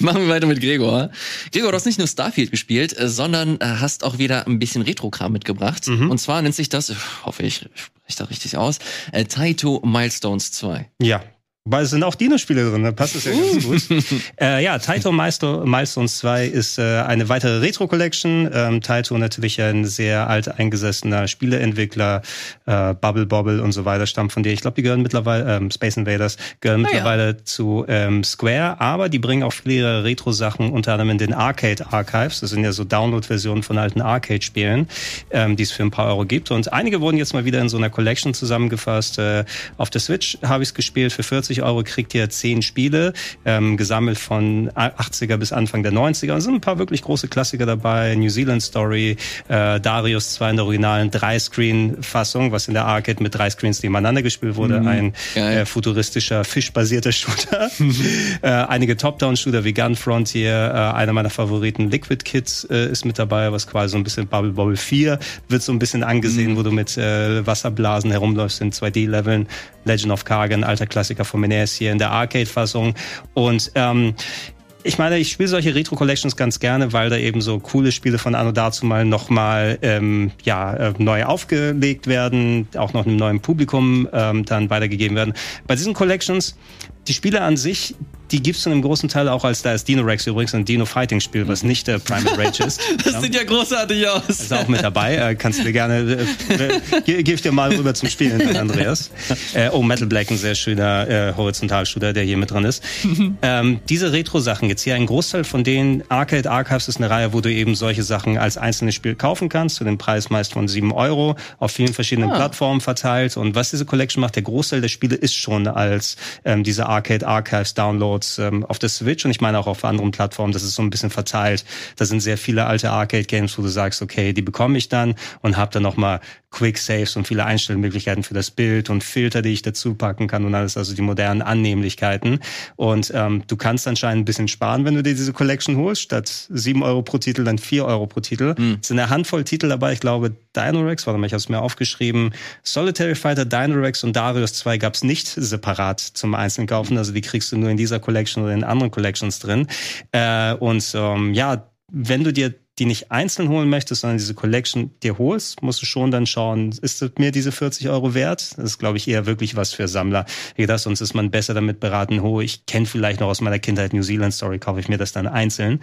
Machen wir weiter mit Gregor. Gregor, du hast nicht nur Starfield gespielt, äh, sondern äh, hast auch wieder ein bisschen Retro-Kram mitgebracht. Mhm. Und zwar nennt sich das, ich hoffe ich spreche da richtig aus, äh, Taito Milestones 2. Ja, weil es sind auch Dino-Spiele drin, da passt es ja ganz gut. äh, ja, Taito Milestones 2 ist äh, eine weitere Retro-Collection. Ähm, Taito natürlich ein sehr alt eingesessener Spieleentwickler, äh, Bubble Bobble und so weiter stammt von dir. Ich glaube, die gehören mittlerweile, ähm, Space Invaders, gehören ah, mittlerweile zu ähm, Square, aber die bringen auch viele Retro-Sachen, unter anderem in den Arcade Archives. Das sind ja so Download-Versionen von alten Arcade-Spielen, ähm, die es für ein paar Euro gibt. Und einige wurden jetzt mal wieder in so einer Collection zusammengefasst. Äh, auf der Switch habe ich es gespielt für 40 50 Euro kriegt ihr zehn Spiele, ähm, gesammelt von 80er bis Anfang der 90er. Und sind ein paar wirklich große Klassiker dabei. New Zealand Story, äh, Darius 2 in der originalen Drei-Screen-Fassung, was in der Arcade mit drei Screens nebeneinander gespielt wurde. Mhm. Ein äh, futuristischer, fischbasierter Shooter. äh, einige Top-Down-Shooter wie Gun Frontier, äh, einer meiner Favoriten, Liquid Kids äh, ist mit dabei, was quasi so ein bisschen Bubble Bobble 4 wird so ein bisschen angesehen, mhm. wo du mit äh, Wasserblasen herumläufst in 2D-Leveln. Legend of Kargan, alter Klassiker von Menace hier in der Arcade-Fassung. Und ähm, ich meine, ich spiele solche Retro-Collections ganz gerne, weil da eben so coole Spiele von Anno dazu mal nochmal ähm, ja, äh, neu aufgelegt werden, auch noch einem neuen Publikum ähm, dann weitergegeben werden. Bei diesen Collections, die Spiele an sich, die gibt's dann im großen Teil auch als, da ist Dino Rex übrigens ein Dino Fighting Spiel, was nicht der Primal Rage ist. das ja. sieht ja großartig aus. Ist auch mit dabei, äh, kannst du dir gerne, äh, gib ich dir mal rüber zum Spielen, Andreas. Äh, oh, Metal Black, ein sehr schöner äh, Horizontalshooter, der hier mit drin ist. ähm, diese Retro-Sachen jetzt hier, ein Großteil von denen, Arcade Archives ist eine Reihe, wo du eben solche Sachen als einzelnes Spiel kaufen kannst, zu dem Preis meist von sieben Euro, auf vielen verschiedenen ah. Plattformen verteilt. Und was diese Collection macht, der Großteil der Spiele ist schon als ähm, diese Arcade Archives Download Downloads ähm, auf der Switch und ich meine auch auf anderen Plattformen, das ist so ein bisschen verteilt. Da sind sehr viele alte Arcade-Games, wo du sagst, okay, die bekomme ich dann und habe dann nochmal Quick Saves und viele Einstellmöglichkeiten für das Bild und Filter, die ich dazu packen kann und alles, also die modernen Annehmlichkeiten. Und ähm, du kannst anscheinend ein bisschen sparen, wenn du dir diese Collection holst. Statt sieben Euro pro Titel, dann vier Euro pro Titel. Mhm. Es sind eine Handvoll Titel dabei. Ich glaube, Dinorex, warte mal, ich habe es mir aufgeschrieben. Solitary Fighter, Dinorex und Darius 2 gab es nicht separat zum einzelnen kaufen. Also die kriegst du nur in dieser Collection oder in anderen Collections drin. Äh, und ähm, ja, wenn du dir die nicht einzeln holen möchtest, sondern diese Collection dir holst, musst du schon dann schauen, ist mir diese 40 Euro wert? Das ist, glaube ich, eher wirklich was für Sammler. Wie gesagt, sonst ist man besser damit beraten, oh, ich kenne vielleicht noch aus meiner Kindheit New Zealand Story, kaufe ich mir das dann einzeln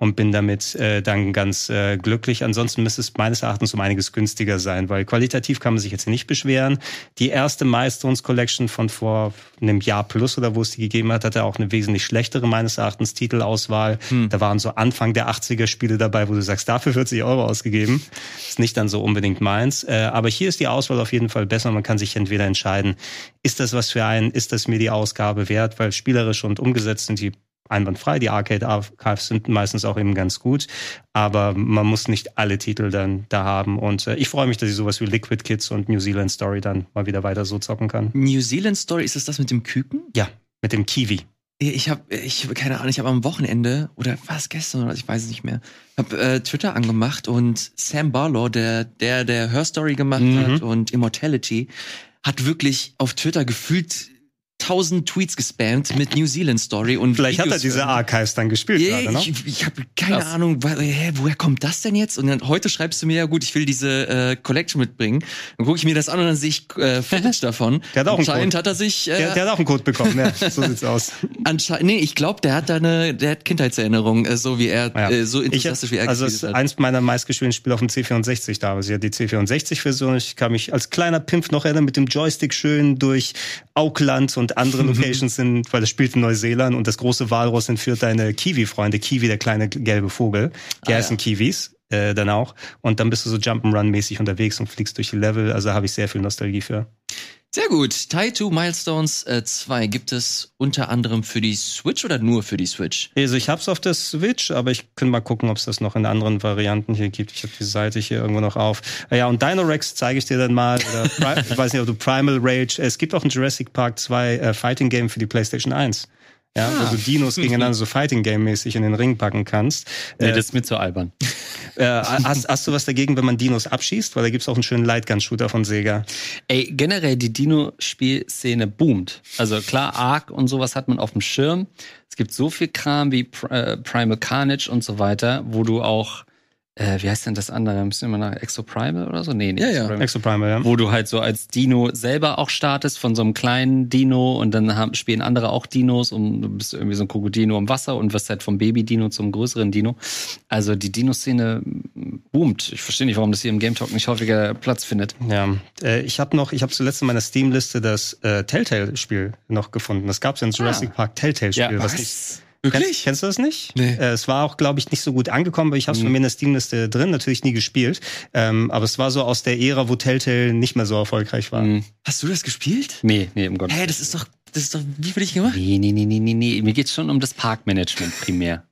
und bin damit äh, dann ganz äh, glücklich. Ansonsten müsste es meines Erachtens um einiges günstiger sein, weil qualitativ kann man sich jetzt nicht beschweren. Die erste Milestones Collection von vor einem Jahr plus oder wo es die gegeben hat, hatte auch eine wesentlich schlechtere meines Erachtens Titelauswahl. Hm. Da waren so Anfang der 80er Spiele dabei, wo du sagst, dafür 40 Euro ausgegeben. Ist nicht dann so unbedingt meins. Äh, aber hier ist die Auswahl auf jeden Fall besser. Man kann sich entweder entscheiden, ist das was für einen, ist das mir die Ausgabe wert, weil spielerisch und umgesetzt sind die einwandfrei. Die Arcade Archives sind meistens auch eben ganz gut, aber man muss nicht alle Titel dann da haben. Und äh, ich freue mich, dass ich sowas wie Liquid Kids und New Zealand Story dann mal wieder weiter so zocken kann. New Zealand Story, ist es das mit dem Küken? Ja, mit dem Kiwi. Ich habe, ich keine Ahnung, ich habe am Wochenende oder was gestern oder ich weiß es nicht mehr, habe äh, Twitter angemacht und Sam Barlow, der der der Her Story gemacht mhm. hat und Immortality, hat wirklich auf Twitter gefühlt tausend Tweets gespammt mit New Zealand Story und Vielleicht Videos hat er diese Archives dann gespielt Yeah, gerade, ne? ich ich habe keine Ahnung, wa- hä, woher kommt das denn jetzt? Und dann heute schreibst du mir ja gut, ich will diese äh, Collection mitbringen. Dann gucke ich mir das an und dann sehe ich äh, Footage davon. Der hat auch einen Anscheinend Code. hat er sich äh, Der, der hat auch einen Code bekommen, ja. So sieht's aus. anscheinend nee, ich glaube, der hat da eine der hat Kindheitserinnerungen, äh, so wie er Ja. äh, so enthusiastisch wie er Also ist gespielt hat. eins meiner meistgespielten Spiele auf dem C64 damals. Ja, die C64-Version. Ich kann mich als kleiner Pimp noch erinnern, mit dem Joystick schön durch Auckland und andere Locations sind, weil das spielt in Neuseeland und das große Walross entführt deine Kiwi-Freunde. Kiwi, der kleine gelbe Vogel. Die Ah, heißen Kiwis. Äh, dann auch. Und dann bist du so Jump'n'Run-mäßig unterwegs und fliegst durch die Level. Also habe ich sehr viel Nostalgie für. Sehr gut. Tai 2 Milestones äh, 2 gibt es unter anderem für die Switch oder nur für die Switch? Also ich hab's auf der Switch, aber ich kann mal gucken, ob es das noch in anderen Varianten hier gibt. Ich habe die Seite hier irgendwo noch auf. Ah Ja, und Dinorex zeige ich dir dann mal. Ich weiß nicht, ob du Primal Rage. Es gibt auch ein Jurassic Park 2 äh, Fighting Game für die PlayStation 1. Ja, Ah. wo du Dinos gegeneinander so Fighting Game mäßig in den Ring packen kannst. Nee, Äh, das ist mir zu albern. äh, hast, hast du was dagegen, wenn man Dinos abschießt? Weil da gibt's auch einen schönen Lightgun-Shooter von Sega. Ey, generell die Dino-Spielszene boomt. Also klar, Ark und sowas hat man auf dem Schirm. Es gibt so viel Kram wie äh, Primal Carnage und so weiter, wo du auch, äh, wie heißt denn das andere? Müssen wir mal nach Exoprimal oder so? Nee, nee. Ja, ja. Exoprimal. Exoprimal, ja. Wo du halt so als Dino selber auch startest, von so einem kleinen Dino und dann haben, spielen andere auch Dinos und du bist irgendwie so ein Krokodino im Wasser und wirst halt vom Baby-Dino zum größeren Dino. Also die Dino-Szene boomt. Ich verstehe nicht, warum das hier im Game Talk nicht häufiger Platz findet. Ja, äh, ich habe noch, ich habe zuletzt in meiner Steam-Liste das äh, Telltale-Spiel noch gefunden. Das gab's ja in Jurassic Park Telltale-Spiel. Ja. was Was? nicht- Wirklich? Kennst, du das nicht? Nee. Äh, es war auch, glaube ich, nicht so gut angekommen, aber ich habe es von mir in der Steam-Liste drin, natürlich nie gespielt. Ähm, aber es war so aus der Ära, wo Telltale nicht mehr so erfolgreich war. Mhm. Hast du das gespielt? Nee, nee, um Gottes Hä, das ist doch das ist doch wie für dich gemacht? Nee, nee, nee, nee, nee, nee. Mir geht's schon um das Parkmanagement primär.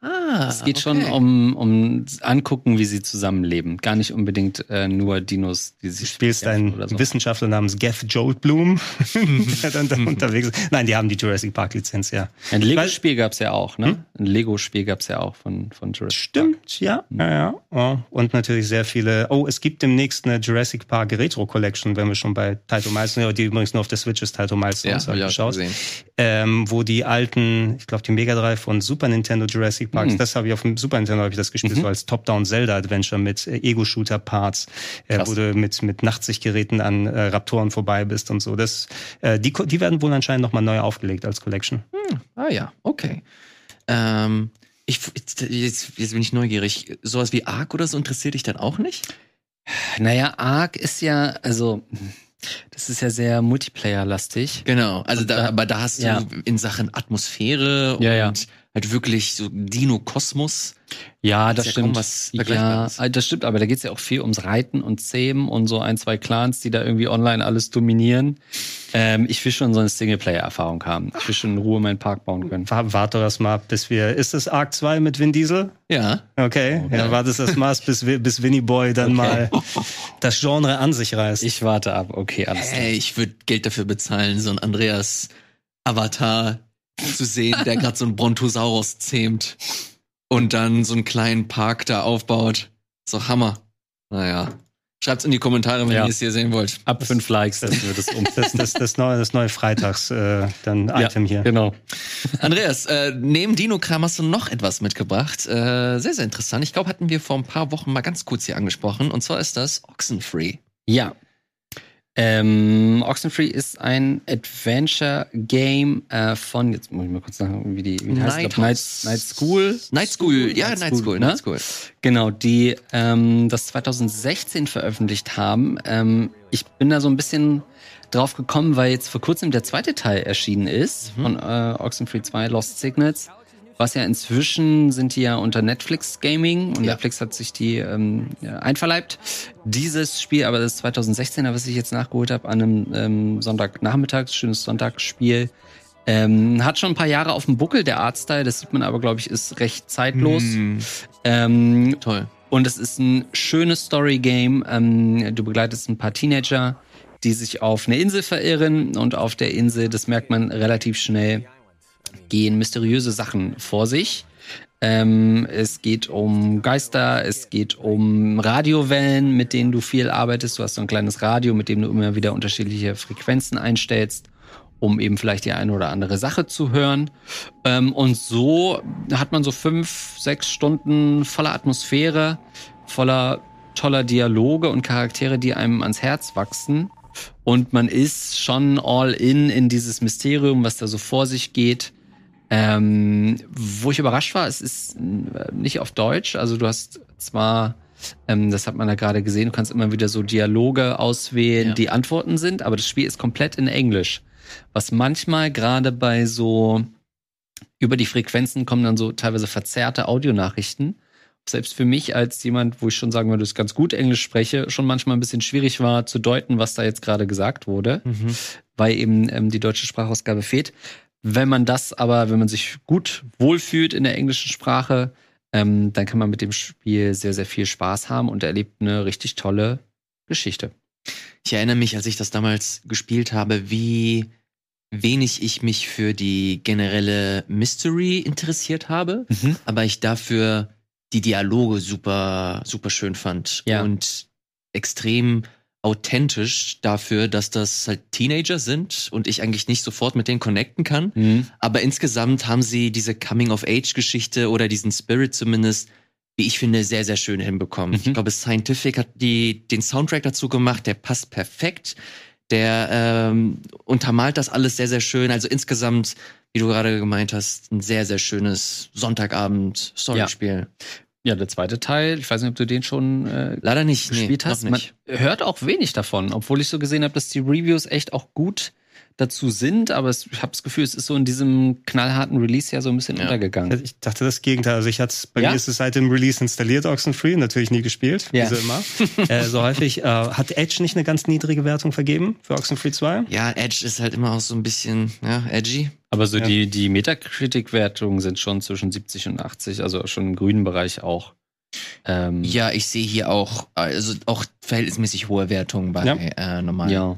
Ah, Es geht schon um, um angucken, wie sie zusammenleben. Gar nicht unbedingt äh, nur Dinos, die Du sich spielst kämpfen einen oder so. Wissenschaftler namens Geoff Joldblum, der dann da unterwegs ist. Nein, die haben die Jurassic Park-Lizenz, ja. Ein Lego-Spiel gab's ja auch, ne? Ein Lego-Spiel gab's ja auch von, von Jurassic Park. Stimmt, ja. ja, ja. ja. Und natürlich sehr viele. Oh, es gibt demnächst eine Jurassic Park Retro Collection, wenn wir schon bei Taito Milestones, die übrigens nur auf der Switch ist, Taito ja, Milestones, hab ich auch schon geschaut. gesehen. ähm, wo die alten, ich glaube die Mega Drive und Super Nintendo Jurassic Parks, Mhm. das habe ich auf dem Super Nintendo habe ich das gespielt, so als Top-Down Zelda Adventure mit äh, Ego-Shooter Parts, äh, wo du mit mit Nachtsichtgeräten an äh, Raptoren vorbei bist und so. Das, äh, die die werden wohl anscheinend noch mal neu aufgelegt als Collection. Ah ja, okay. Ähm, ich, jetzt, jetzt, bin ich neugierig. Sowas wie Ark oder so interessiert dich dann auch nicht? Naja, Ark ist ja, also, das ist ja sehr Multiplayer-lastig. Genau, also Und da, aber da hast du ja. in Sachen Atmosphäre Ja, ja. Halt wirklich so Dino-Kosmos. Ja, Das das ist ja stimmt. was ja, äh, das stimmt, aber da geht's ja auch viel ums Reiten und Zähmen und so ein, zwei Clans, die da irgendwie online alles dominieren. Ähm, ich will schon so eine Singleplayer-Erfahrung haben. Ich will schon in Ruhe meinen Park bauen können. Wa- Warte das mal, ab, bis wir. Ist das Arc 2 mit Vin Diesel? Ja. Okay, ja, warte das mal, bis, bis Winnie Boy dann mal das Genre an sich reißt. Ich warte ab. Okay, alles klar. Ey, ich würde Geld dafür bezahlen, so ein Andreas Avatar zu sehen, der gerade so ein Brontosaurus zähmt und dann so einen kleinen Park da aufbaut. So Hammer. Naja. Schreibt's in die Kommentare, wenn Ja. ihr es hier sehen wollt. Ab fünf Likes, das wird es um. das, das, das neue, das neue Freitags äh, dann Item hier. Genau. Andreas, äh, neben Dino-Kram hast du noch etwas mitgebracht. Äh, sehr, sehr interessant. Ich glaube, hatten wir vor ein paar Wochen mal ganz kurz hier angesprochen. Und zwar ist das Oxenfree. Ja. Ähm, Oxenfree ist ein Adventure-Game äh, von, jetzt muss ich mal kurz sagen, wie die, wie heißt. Night, Nighthouse. Night School. Night School. Ja, Night Night School, School. ne? Night School. Genau, die ähm, das 2016 veröffentlicht haben. Ähm, ich bin da so ein bisschen drauf gekommen, weil jetzt vor kurzem der zweite Teil erschienen ist Mhm. von äh, Oxenfree 2 Lost Signals. Was ja inzwischen sind die ja unter Netflix Gaming und Ja. Netflix hat sich die ähm, einverleibt. Dieses Spiel, aber das 2016er, was ich jetzt nachgeholt habe, an einem ähm, Sonntagnachmittag, schönes Sonntagsspiel, ähm, hat schon ein paar Jahre auf dem Buckel, der Artstyle, das sieht man aber, glaube ich, ist recht zeitlos. Mm, Ähm, toll. und es ist ein schönes Story-Game. Ähm, du begleitest ein paar Teenager, die sich auf eine Insel verirren und auf der Insel, das merkt man relativ schnell, gehen mysteriöse Sachen vor sich. Ähm, es geht um Geister, es geht um Radiowellen, mit denen du viel arbeitest. Du hast so ein kleines Radio, mit dem du immer wieder unterschiedliche Frequenzen einstellst. um eben vielleicht die eine oder andere Sache zu hören. Ähm, und so hat man so fünf, sechs Stunden voller Atmosphäre, voller toller Dialoge und Charaktere, die einem ans Herz wachsen. Und man ist schon all in in dieses Mysterium, was da so vor sich geht. Ähm, wo ich überrascht war, es ist äh, nicht auf Deutsch. Also du hast zwar, ähm, das hat man da gerade gesehen, du kannst immer wieder so Dialoge auswählen, Ja. die Antworten sind, aber das Spiel ist komplett in Englisch. Was manchmal gerade bei so über die Frequenzen kommen dann so teilweise verzerrte Audionachrichten. Selbst für mich als jemand, wo ich schon sagen würde, dass ich ganz gut Englisch spreche, schon manchmal ein bisschen schwierig war zu deuten, was da jetzt gerade gesagt wurde Mhm. weil eben ähm, die deutsche Sprachausgabe fehlt. Wenn man das aber, wenn man sich gut wohlfühlt in der englischen Sprache, ähm, dann kann man mit dem Spiel sehr, sehr viel Spaß haben und erlebt eine richtig tolle Geschichte. Ich erinnere mich, als ich das damals gespielt habe, wie wenig ich mich für die generelle Mystery interessiert habe, aber ich dafür die Dialoge super, super schön fand Ja. und extrem authentisch dafür, dass das halt Teenager sind und ich eigentlich nicht sofort mit denen connecten kann. Mhm. Aber insgesamt haben sie diese Coming-of-Age-Geschichte oder diesen Spirit zumindest, wie ich finde, sehr, sehr schön hinbekommen. Mhm. Ich glaube, Scientific hat die, den Soundtrack dazu gemacht, der passt perfekt. Der ähm, untermalt das alles sehr, sehr schön. Also insgesamt, wie du gerade gemeint hast, ein sehr, sehr schönes Sonntagabend-Storyspiel. Ja, der zweite Teil, ich weiß nicht, ob du den schon äh, Leider nicht. Nee, gespielt noch hast. nicht. Man hört auch wenig davon, obwohl ich so gesehen habe, dass die Reviews echt auch gut dazu sind, aber es, ich habe das Gefühl, es ist so in diesem knallharten Release ja so ein bisschen Ja. untergegangen. Ich dachte das Gegenteil. Also ich hatte bei Ja? mir ist es seit dem Release installiert, Oxenfree, natürlich nie gespielt, Ja. wie so immer. äh, so häufig. Äh, hat Edge nicht eine ganz niedrige Wertung vergeben für Oxenfree 2? Ja, Edge ist halt immer auch so ein bisschen ja, edgy. Aber so Ja. die, die Metacritic-Wertungen sind schon zwischen 70 und 80, also schon im grünen Bereich auch. Ähm, Ja, ich sehe hier auch, also auch verhältnismäßig hohe Wertungen bei Ja. äh, normalen Ja.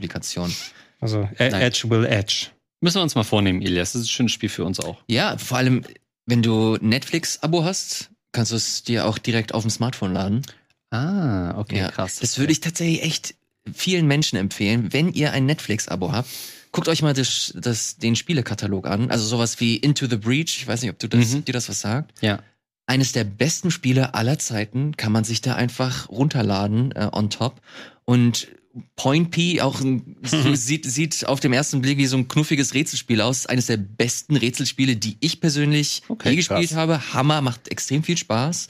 Also e Nein. Edge will Edge. Müssen wir uns mal vornehmen, Elias. Das ist ein schönes Spiel für uns auch. Ja, vor allem, wenn du Netflix-Abo hast, kannst du es dir auch direkt auf dem Smartphone laden. Ah, okay, Ja, krass. Das würde ich tatsächlich echt vielen Menschen empfehlen. Wenn ihr ein Netflix-Abo habt, guckt euch mal das, das, den Spielekatalog an. Also sowas wie Into the Breach. Ich weiß nicht, ob du das, Mhm. dir das was sagt. Ja. Eines der besten Spiele aller Zeiten kann man sich da einfach runterladen äh, on top. Und Point P auch ein, so sieht, sieht auf dem ersten Blick wie so ein knuffiges Rätselspiel aus. Eines der besten Rätselspiele, die ich persönlich Okay, je gespielt habe. Hammer, macht extrem viel Spaß.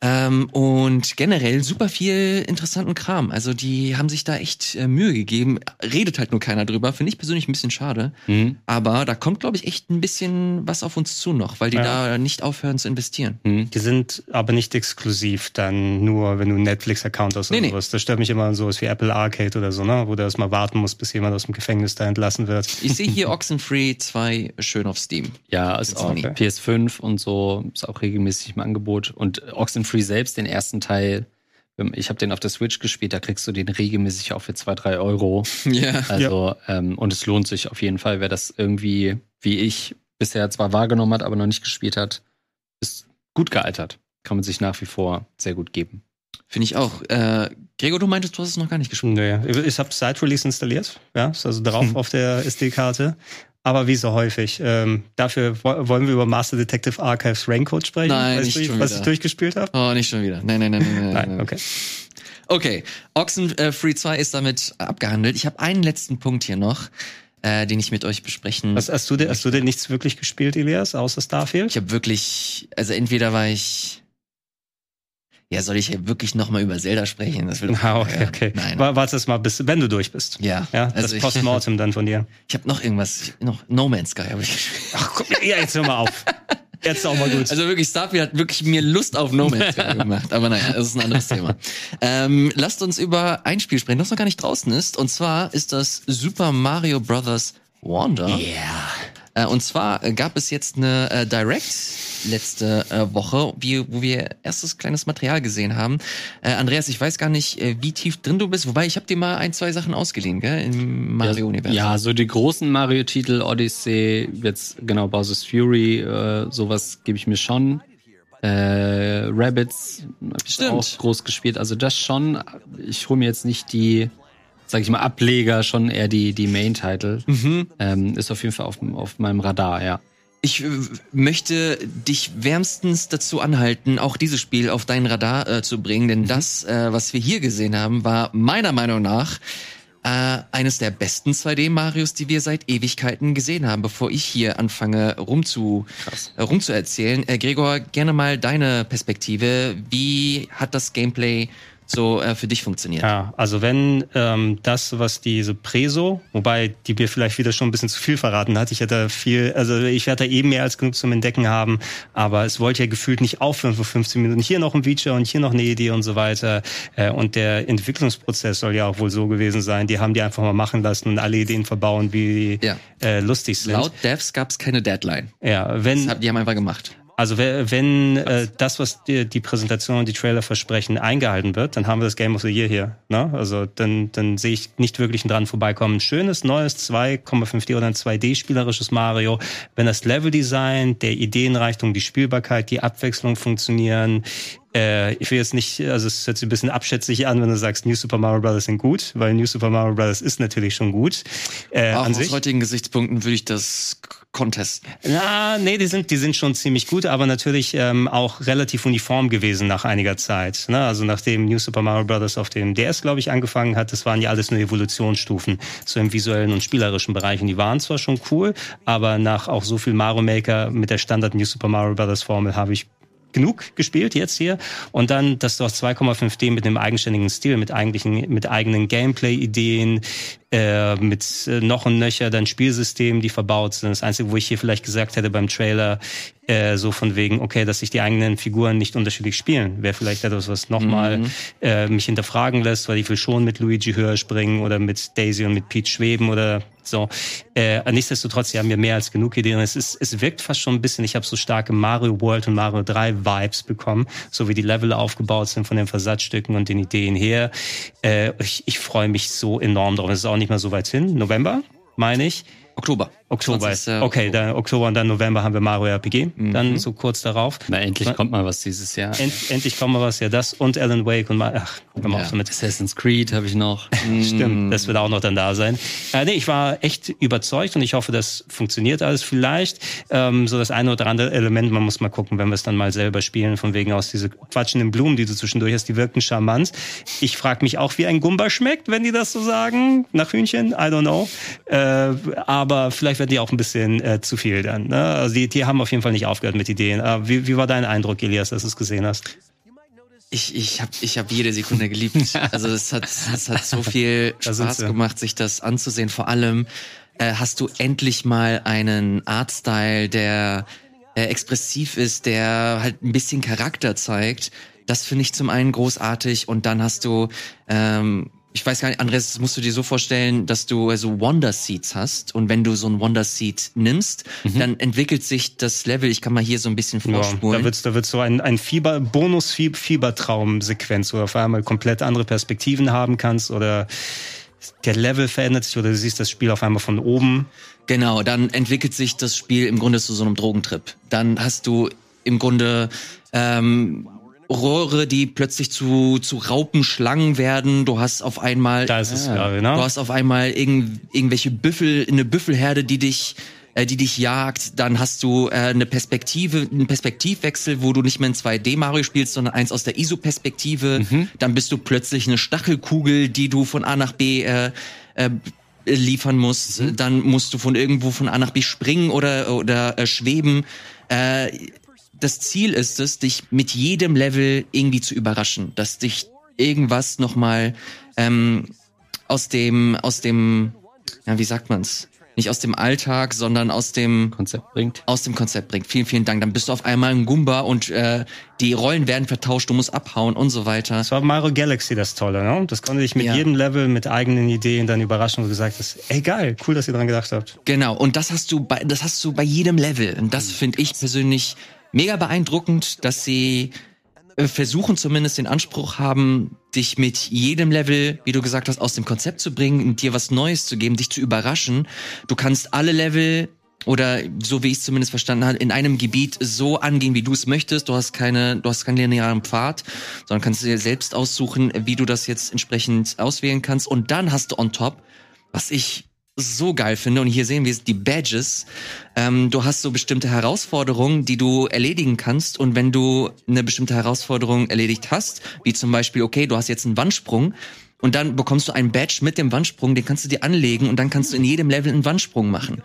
Ähm, und generell super viel interessanten Kram. Also die haben sich da echt äh, Mühe gegeben. Redet halt nur keiner drüber. Finde ich persönlich ein bisschen schade. Mhm. Aber da kommt, glaube ich, echt ein bisschen was auf uns zu noch, weil die Ja. da nicht aufhören zu investieren. Mhm. Die sind aber nicht exklusiv dann nur, wenn du einen Netflix-Account hast oder Nee, nee. sowas. Das stört mich immer so was wie Apple Arcade oder so, ne? Wo du erstmal warten musst, bis jemand aus dem Gefängnis da entlassen wird. Ich sehe hier Oxenfree 2 schön auf Steam. Ja, ist auch Sony. PS5 und so ist auch regelmäßig im Angebot. Und Oxenfree selbst, den ersten Teil, ähm, ich habe den auf der Switch gespielt, da kriegst du den regelmäßig auch für zwei, drei Euro. Ja. Also, ähm, und es lohnt sich auf jeden Fall, wer das irgendwie, wie ich, bisher zwar wahrgenommen hat, aber noch nicht gespielt hat, ist gut gealtert. Kann man sich nach wie vor sehr gut geben. Finde ich auch. Äh, Gregor, du meintest, du hast es noch gar nicht gespielt. Nee, ich habe seit Release installiert, ja, ist also drauf auf der SD-Karte. Aber wie so häufig, ähm, dafür wo- wollen wir über Master Detective Archives Rancode sprechen, Nein, weißt nicht du, was wieder. ich durchgespielt habe? Oh, nicht schon wieder. Nein, nein, nein, nein, nein. Nein, okay. Okay, Oxenfree 2 ist damit abgehandelt. Ich habe einen letzten Punkt hier noch, äh, den ich mit euch besprechen. Was, hast, du denn, hast du denn nichts wirklich gespielt, Elias, außer Starfield? Ich habe wirklich, also entweder war ich. Ja, soll ich hier wirklich nochmal über Zelda sprechen? Das will Ah, okay, ja, okay. Nein. Wa- Warte es mal, bis, wenn du durch bist. ja, Ja, also das Postmortem dann von dir. ich habe noch irgendwas, noch No Man's Sky habe ich gespielt. Ach, guck, ja, jetzt hör mal auf. Jetzt auch mal gut. Also wirklich, Starfield hat wirklich mir Lust auf No Man's Sky gemacht. Aber naja, das ist ein anderes Thema. Ähm, lasst uns über ein Spiel sprechen, das noch gar nicht draußen ist. Und zwar ist das Super Mario Bros. Wonder. Yeah. Äh, und zwar gab es jetzt eine äh, Direct letzte äh, Woche, wie, wo wir erstes kleines Material gesehen haben. Äh, Andreas, ich weiß gar nicht, äh, wie tief drin du bist, wobei ich habe dir mal ein, zwei Sachen ausgeliehen, gell, im Mario-Universum. Ja, so die großen Mario-Titel, Odyssey, jetzt genau Bowser's Fury, äh, sowas gebe ich mir schon. Äh, Rabbits hab ich Stimmt. auch groß gespielt. Also das schon. Ich hole mir jetzt nicht die sag ich mal, Ableger schon eher die, die Main-Title. Mhm. Ähm, ist auf jeden Fall auf, auf meinem Radar, ja. Ich äh, möchte dich wärmstens dazu anhalten, auch dieses Spiel auf dein Radar äh, zu bringen, denn mhm. das, äh, was wir hier gesehen haben, war meiner Meinung nach äh, eines der besten 2D-Marios, die wir seit Ewigkeiten gesehen haben. Bevor ich hier anfange rumzu, äh, rumzuerzählen, äh, Gregor, gerne mal deine Perspektive. Wie hat das Gameplay so äh, für dich funktioniert. Ja, also wenn ähm, das, was diese Preso, wobei die mir vielleicht wieder schon ein bisschen zu viel verraten hat, ich hätte viel, also ich werde da eben mehr als genug zum Entdecken haben, aber es wollte ja gefühlt nicht aufhören für 15 Minuten. Hier noch ein Feature und hier noch eine Idee und so weiter. Äh, und der Entwicklungsprozess soll ja auch wohl so gewesen sein. Die haben die einfach mal machen lassen und alle Ideen verbauen, wie ja. äh, lustig sind. Laut Devs gab es keine Deadline. Ja, wenn. Das, die haben einfach gemacht. Also wenn äh, das, was die, die Präsentation und die Trailer versprechen, eingehalten wird, dann haben wir das Game of the Year hier. Ne? Also dann, dann sehe ich nicht wirklich dran vorbeikommen. Schönes, neues 2,5D oder ein 2D-spielerisches Mario. Wenn das Leveldesign, der Ideenreichtum, die Spielbarkeit, die Abwechslung funktionieren, äh, ich will jetzt nicht, also es hört sich ein bisschen abschätzig an, wenn du sagst, New Super Mario Bros. sind gut, weil New Super Mario Bros. ist natürlich schon gut. Äh, Auch an aus heutigen Gesichtspunkten würde ich das contesten. Ja, nee, die sind, die sind schon ziemlich gut, aber natürlich ähm, auch relativ uniform gewesen nach einiger Zeit. Ne? Also nachdem New Super Mario Bros. auf dem DS, glaube ich, angefangen hat, das waren ja alles nur Evolutionsstufen, so im visuellen und spielerischen Bereich. Und die waren zwar schon cool, aber nach auch so viel Mario Maker mit der Standard New Super Mario Bros. Formel habe ich genug gespielt jetzt hier. Und dann das doch 2,5D mit einem eigenständigen Stil, mit eigentlichen, mit eigenen Gameplay-Ideen, äh, mit äh, noch und nöcher dann Spielsystemen, die verbaut sind. Das Einzige, wo ich hier vielleicht gesagt hätte beim Trailer, äh, so von wegen, okay, dass sich die eigenen Figuren nicht unterschiedlich spielen, wäre vielleicht etwas, was nochmal mhm. äh, mich hinterfragen lässt, weil ich will schon mit Luigi höher springen oder mit Daisy und mit Peach schweben oder so. Äh, nichtsdestotrotz, sie haben mir mehr als genug Ideen. Es, ist, es wirkt fast schon ein bisschen, ich habe so starke Mario World und Mario 3 Vibes bekommen, so wie die Level aufgebaut sind von den Versatzstücken und den Ideen her. Äh, ich ich freue mich so enorm drauf. Es ist auch nicht mehr so weit hin. November, meine ich. Oktober. Oktober. 20. Okay, dann Oktober und dann November haben wir Mario RPG. Mhm. Dann so kurz darauf. Na, endlich kommt mal was dieses Jahr. End, endlich kommt mal was, ja, das und Alan Wake und ach, komm ja. auch so mit. Assassin's Creed habe ich noch. Stimmt, das wird auch noch dann da sein. Äh, nee, ich war echt überzeugt und ich hoffe, das funktioniert alles vielleicht. Ähm, so das eine oder andere Element, man muss mal gucken, wenn wir es dann mal selber spielen, von wegen aus diese quatschenden Blumen, die du zwischendurch hast, die wirken charmant. Ich frage mich auch, wie ein Gumba schmeckt, wenn die das so sagen. Nach Hühnchen, I don't know. Äh, aber vielleicht werden die auch ein bisschen äh, zu viel dann. Ne? Also die, die haben auf jeden Fall nicht aufgehört mit Ideen. Äh, wie, wie war dein Eindruck, Elias, dass du es gesehen hast? Ich, ich habe ich hab jede Sekunde geliebt. Also es hat, es hat so viel Spaß gemacht, sich das anzusehen. Vor allem äh, hast du endlich mal einen Artstyle, der äh, expressiv ist, der halt ein bisschen Charakter zeigt. Das finde ich zum einen großartig und dann hast du ähm, ich weiß gar nicht, Andres, das musst du dir so vorstellen, dass du so Wonder Seeds hast und wenn du so ein Wonder Seed nimmst, mhm. dann entwickelt sich das Level, ich kann mal hier so ein bisschen vorspulen. Ja, da wird da wird's so ein, ein Fieber, Bonus-Fiebertraum-Sequenz, wo du auf einmal komplett andere Perspektiven haben kannst oder der Level verändert sich oder du siehst das Spiel auf einmal von oben. Genau, dann entwickelt sich das Spiel im Grunde zu so einem Drogentrip. Dann hast du im Grunde ähm, Rohre, die plötzlich zu, zu Raupenschlangen werden. Du hast auf einmal, da ist es, ja, genau. du hast auf einmal irgend, irgendwelche Büffel, eine Büffelherde, die dich, äh, die dich jagt. Dann hast du äh, eine Perspektive, einen Perspektivwechsel, wo du nicht mehr in 2D Mario spielst, sondern eins aus der ISO-Perspektive. Mhm. Dann bist du plötzlich eine Stachelkugel, die du von A nach B äh, äh, liefern musst. Mhm. Dann musst du von irgendwo von A nach B springen oder oder äh, schweben. Äh, das Ziel ist es, dich mit jedem Level irgendwie zu überraschen, dass dich irgendwas nochmal ähm, aus dem, aus dem, ja, wie sagt man's? Nicht aus dem Alltag, sondern aus dem Konzept bringt. Aus dem Konzept bringt. Vielen, vielen Dank. Dann bist du auf einmal ein Gumba und äh, die Rollen werden vertauscht, du musst abhauen und so weiter. Das war Mario Galaxy das Tolle, ne? Das konnte dich mit ja. jedem Level, mit eigenen Ideen dann überraschen und du gesagt hast, ey geil, cool, dass ihr dran gedacht habt. Genau, und das hast du bei, das hast du bei jedem Level. Und das finde ich persönlich mega beeindruckend, dass sie äh, versuchen zumindest den Anspruch haben, dich mit jedem Level, wie du gesagt hast, aus dem Konzept zu bringen, dir was Neues zu geben, dich zu überraschen. Du kannst alle Level oder so wie ich es zumindest verstanden habe, in einem Gebiet so angehen, wie du es möchtest. Du hast keine, du hast keinen linearen Pfad, sondern kannst dir selbst aussuchen, wie du das jetzt entsprechend auswählen kannst. Und dann hast du on top, was ich so geil finde, und hier sehen wir die Badges. Ähm, du hast so bestimmte Herausforderungen, die du erledigen kannst. Und wenn du eine bestimmte Herausforderung erledigt hast, wie zum Beispiel, okay, du hast jetzt einen Wandsprung, und dann bekommst du einen Badge mit dem Wandsprung, den kannst du dir anlegen und dann kannst du in jedem Level einen Wandsprung machen.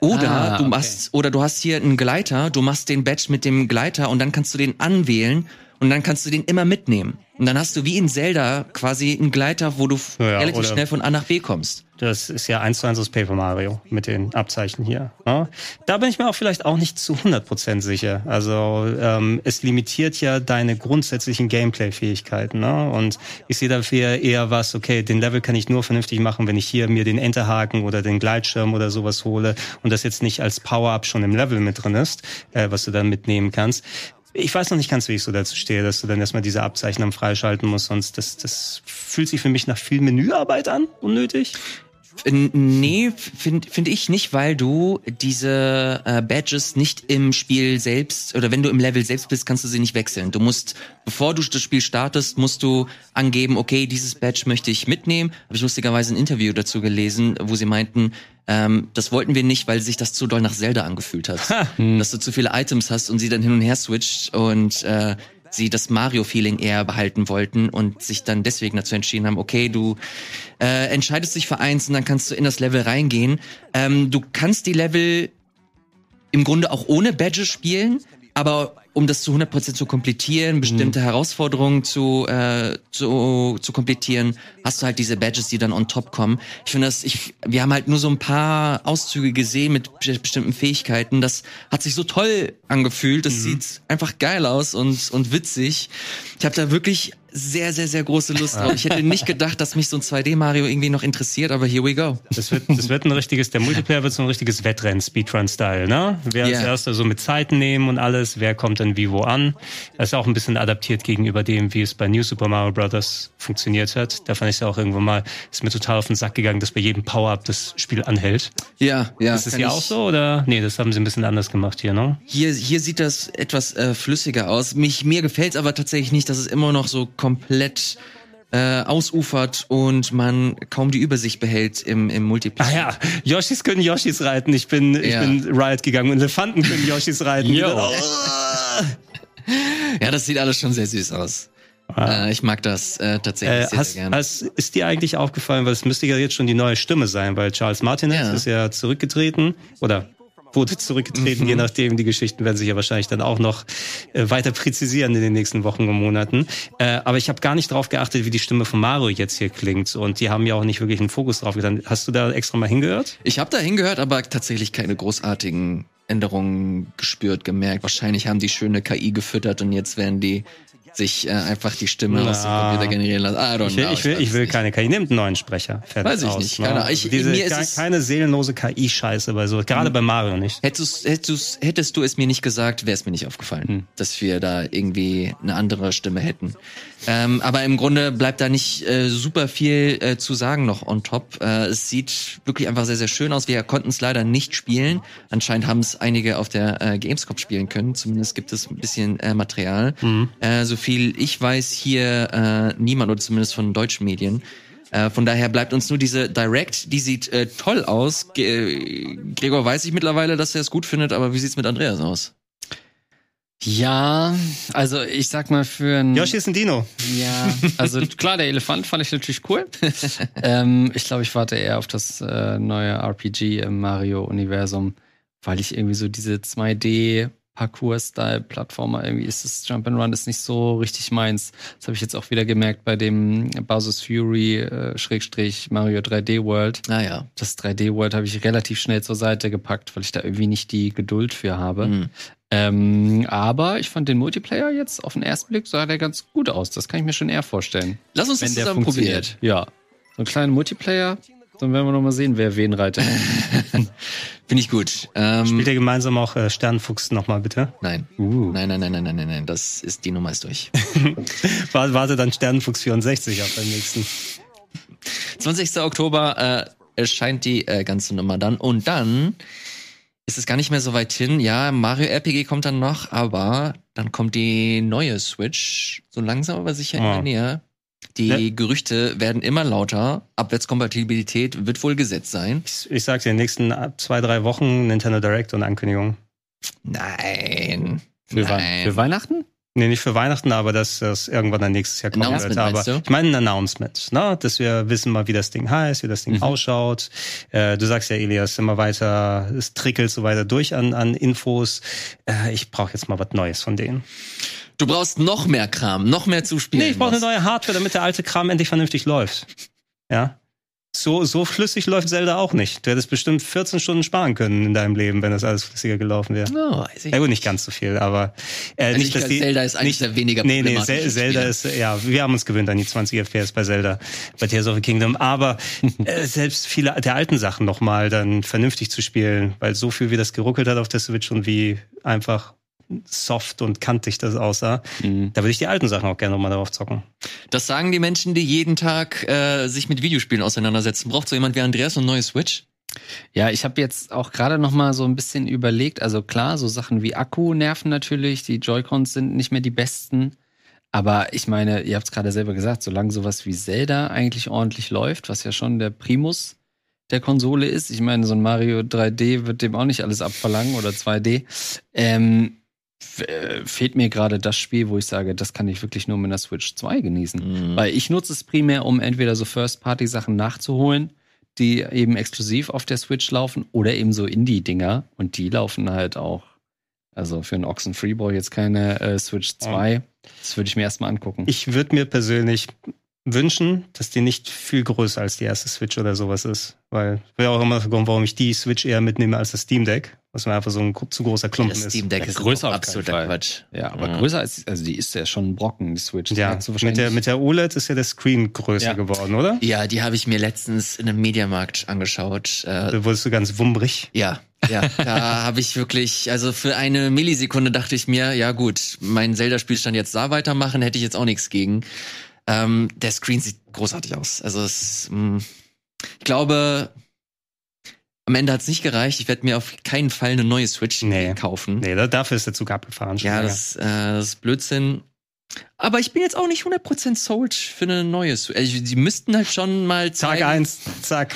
Oder Ah, du okay. machst, oder du hast hier einen Gleiter, du machst den Badge mit dem Gleiter und dann kannst du den anwählen und dann kannst du den immer mitnehmen. Und dann hast du wie in Zelda quasi einen Gleiter, wo du Ja, relativ schnell von A nach B kommst. Das ist ja eins zu eins aus Paper Mario mit den Abzeichen hier. Ja? Da bin ich mir auch vielleicht auch nicht zu 100% sicher. Also ähm, es limitiert ja deine grundsätzlichen Gameplay-Fähigkeiten. Ne? Und ich sehe dafür eher was, okay, den Level kann ich nur vernünftig machen, wenn ich hier mir den Enterhaken oder den Gleitschirm oder sowas hole und das jetzt nicht als Power-Up schon im Level mit drin ist, äh, was du dann mitnehmen kannst. Ich weiß noch nicht ganz, wie ich so dazu stehe, dass du dann erstmal diese Abzeichen dann freischalten musst, sonst das, das fühlt sich für mich nach viel Menüarbeit an, unnötig. Nee, finde find ich nicht, weil du diese äh, Badges nicht im Spiel selbst oder wenn du im Level selbst bist, kannst du sie nicht wechseln. Du musst, bevor du das Spiel startest, musst du angeben, okay, dieses Badge möchte ich mitnehmen. Habe ich lustigerweise ein Interview dazu gelesen, wo sie meinten, ähm, das wollten wir nicht, weil sich das zu doll nach Zelda angefühlt hat. Dass du zu viele Items hast und sie dann hin und her switcht und äh, sie das Mario-Feeling eher behalten wollten und sich dann deswegen dazu entschieden haben, okay, du äh, entscheidest dich für eins und dann kannst du in das Level reingehen. Ähm, du kannst die Level im Grunde auch ohne Badges spielen, aber um das zu 100% zu komplettieren, bestimmte Herausforderungen zu, äh, zu, zu komplettieren, hast du halt diese Badges, die dann on top kommen. Ich finde das, ich, wir haben halt nur so ein paar Auszüge gesehen mit be- bestimmten Fähigkeiten. Das hat sich so toll angefühlt. Das sieht einfach geil aus und, und witzig. Ich habe da wirklich sehr, sehr, sehr große Lust drauf. Ich hätte nicht gedacht, dass mich so ein 2D-Mario irgendwie noch interessiert, aber here we go. Das wird, das wird ein richtiges, der Multiplayer wird so ein richtiges Wettrennen, Speedrun-Style, ne? Wer als Ja. erster so mit Zeiten nehmen und alles, wer kommt dann wie wo an. Das ist auch ein bisschen adaptiert gegenüber dem, wie es bei New Super Mario Bros. Funktioniert hat. Da fand ich es ja auch irgendwann mal, ist mir total auf den Sack gegangen, dass bei jedem Power-Up das Spiel anhält. Ja, ja. Ist das hier ich- auch so oder? Nee, das haben sie ein bisschen anders gemacht hier, ne? Hier, hier sieht das etwas äh, flüssiger aus. Mich, mir gefällt aber tatsächlich nicht, dass es immer noch so komplett äh, ausufert und man kaum die Übersicht behält im, im Multiplayer. Ah ja, Yoshis können Yoshis reiten. Ich bin, ich Ja. bin Riot gegangen. und Elefanten können Yoshis reiten. Ja, das sieht alles schon sehr süß aus. Äh, ich mag das äh, tatsächlich Äh, sehr, hast, sehr gerne. hast, ist dir eigentlich aufgefallen, weil es müsste ja jetzt schon die neue Stimme sein, weil Charles Martinet Ja. ist ja zurückgetreten oder wurde zurückgetreten, Mhm. je nachdem. Die Geschichten werden sich ja wahrscheinlich dann auch noch äh, weiter präzisieren in den nächsten Wochen und Monaten. Äh, aber ich habe gar nicht drauf geachtet, wie die Stimme von Mario jetzt hier klingt. Und die haben ja auch nicht wirklich einen Fokus drauf getan. Hast du da extra mal hingehört? Ich habe da hingehört, aber tatsächlich keine großartigen Änderungen gespürt, gemerkt. Wahrscheinlich haben die schöne KI gefüttert und jetzt werden die sich äh, einfach die Stimme aus dem Na. Computer generieren lassen. I don't Ich will, know. ich will, ich will nicht. keine KI. Nehmt einen neuen Sprecher. Fertig Weiß ich aus, nicht, ne? keine. Ich- Diese, mir ist es- keine seelenlose KI-Scheiße bei so, gerade bei Mario nicht. Hättest, hättest, hättest du es mir nicht gesagt, wäre es mir nicht aufgefallen, Hm. dass wir da irgendwie eine andere Stimme hätten. Ähm, aber im Grunde bleibt da nicht äh, super viel äh, zu sagen noch on top. Äh, es sieht wirklich einfach sehr, sehr schön aus. Wir konnten es leider nicht spielen. Anscheinend haben es einige auf der äh, Gamescom spielen können. Zumindest gibt es ein bisschen äh, Material. Mhm. Äh, so viel ich weiß, hier äh, niemand oder zumindest von deutschen Medien. Äh, von daher bleibt uns nur diese Direct, die sieht äh, toll aus. Ge Gregor weiß ich mittlerweile, dass er es gut findet, aber wie sieht's mit Andreas aus? Ja, also ich sag mal für ein Yoshi ist ein Dino. Ja, also klar, der Elefant fand ich natürlich cool. ähm, ich glaube, ich warte eher auf das äh, neue RPG im Mario-Universum, weil ich irgendwie so diese 2D Parcours-Style-Plattformer, irgendwie ist das Jump'n'Run ist nicht so richtig meins. Das habe ich jetzt auch wieder gemerkt bei dem Bowser's Fury äh, Schrägstrich Mario 3D World. Naja. Das 3D World habe ich relativ schnell zur Seite gepackt, weil ich da irgendwie nicht die Geduld für habe. Mhm. Ähm, aber ich fand den Multiplayer jetzt auf den ersten Blick sah der ganz gut aus. Das kann ich mir schon eher vorstellen. Lass uns das Wenn der zusammen probieren. Ja. So einen kleinen Multiplayer, dann werden wir noch mal sehen, wer wen reitet. Finde ich gut. Ähm, Spielt ihr gemeinsam auch äh, Sternfuchs nochmal bitte? nein. Uh. nein. Nein, nein, nein, nein, nein, nein, das ist, die Nummer ist durch. Warte, warte dann Sternenfuchs 64 auf beim nächsten. 20. Oktober äh, erscheint die äh, ganze Nummer dann und dann ist es gar nicht mehr so weit hin. Ja, Mario RPG kommt dann noch, aber dann kommt die neue Switch so langsam aber sicher Ja. immer näher. Die Ja. Gerüchte werden immer lauter. Abwärtskompatibilität wird wohl gesetzt sein. Ich, ich sag's dir, in den nächsten zwei, drei Wochen Nintendo Direct und Ankündigung. Nein. Für, Wei- Nein. für Weihnachten? Nee, nicht für Weihnachten, aber dass das irgendwann dann nächstes Jahr kommen wird. Aber ich meine ein Announcement, ne? dass wir wissen mal, wie das Ding heißt, wie das Ding Mhm. ausschaut. Äh, du sagst ja, Elias, immer weiter, es trickelt so weiter durch an, an Infos. Äh, ich brauche jetzt mal was Neues von denen. Du brauchst noch mehr Kram, noch mehr zuspielen. Nee, ich brauche eine neue Hardware, damit der alte Kram endlich vernünftig läuft. Ja. So, so flüssig läuft Zelda auch nicht. Du hättest bestimmt 14 Stunden sparen können in deinem Leben, wenn das alles flüssiger gelaufen wäre. Oh, weiß ich Ja gut, nicht ganz so viel, aber äh, Also nicht, ich dass die, Zelda ist eigentlich nicht, weniger Nee, nee, Zelda Spieler. ist, ja, wir haben uns gewöhnt an die 20 FPS bei Zelda, bei Tears of the Kingdom, aber äh, selbst viele der alten Sachen nochmal dann vernünftig zu spielen, weil so viel wie das geruckelt hat auf der Switch und wie einfach soft und kantig das aussah, Mhm. da würde ich die alten Sachen auch gerne nochmal darauf zocken. Das sagen die Menschen, die jeden Tag äh, sich mit Videospielen auseinandersetzen. Braucht so jemand wie Andreas eine neue Switch? Ja, ich habe jetzt auch gerade noch mal so ein bisschen überlegt. Also klar, so Sachen wie Akku nerven natürlich. Die Joy-Cons sind nicht mehr die besten. Aber ich meine, ihr habt es gerade selber gesagt, solange sowas wie Zelda eigentlich ordentlich läuft, was ja schon der Primus der Konsole ist. Ich meine, so ein Mario 3D wird dem auch nicht alles abverlangen oder 2D. Ähm, äh, fehlt mir gerade das Spiel, wo ich sage, das kann ich wirklich nur mit einer Switch 2 genießen. Mhm. Weil ich nutze es primär, um entweder so First-Party-Sachen nachzuholen, die eben exklusiv auf der Switch laufen, oder eben so Indie-Dinger. Und die laufen halt auch. Also für einen Oxen Freeball jetzt keine äh, Switch 2. Das würde ich mir erstmal angucken. Ich würde mir persönlich wünschen, dass die nicht viel größer als die erste Switch oder sowas ist. Weil wäre auch immer der Grund, warum ich die Switch eher mitnehme als das Steam Deck, was mir einfach so ein zu großer Klumpen das ist. Steam Deck Ja, ist größer keinen absoluter Fall. Quatsch. ja, aber Ja. größer als, also die ist ja schon ein Brocken, die Switch. Ja, mit der, mit der OLED ist ja der Screen größer Ja. geworden, oder? Ja, die habe ich mir letztens in einem Mediamarkt angeschaut. Äh, Da wurdest du ganz wumbrig. ja, ja, da habe ich wirklich, also für eine Millisekunde dachte ich mir, ja gut, mein Zelda-Spielstand jetzt da weitermachen, hätte ich jetzt auch nichts gegen. Ähm, der Screen sieht großartig aus. Also es, mh, ich glaube, am Ende hat's nicht gereicht. Ich werde mir auf keinen Fall eine neue Switch Nee. kaufen. Nee, da, dafür ist der Zug abgefahren. schon Ja, das, äh, das ist Blödsinn. Aber ich bin jetzt auch nicht 100% sold für eine neue Switch. Also, die müssten halt schon mal Tag zeigen, eins, zack.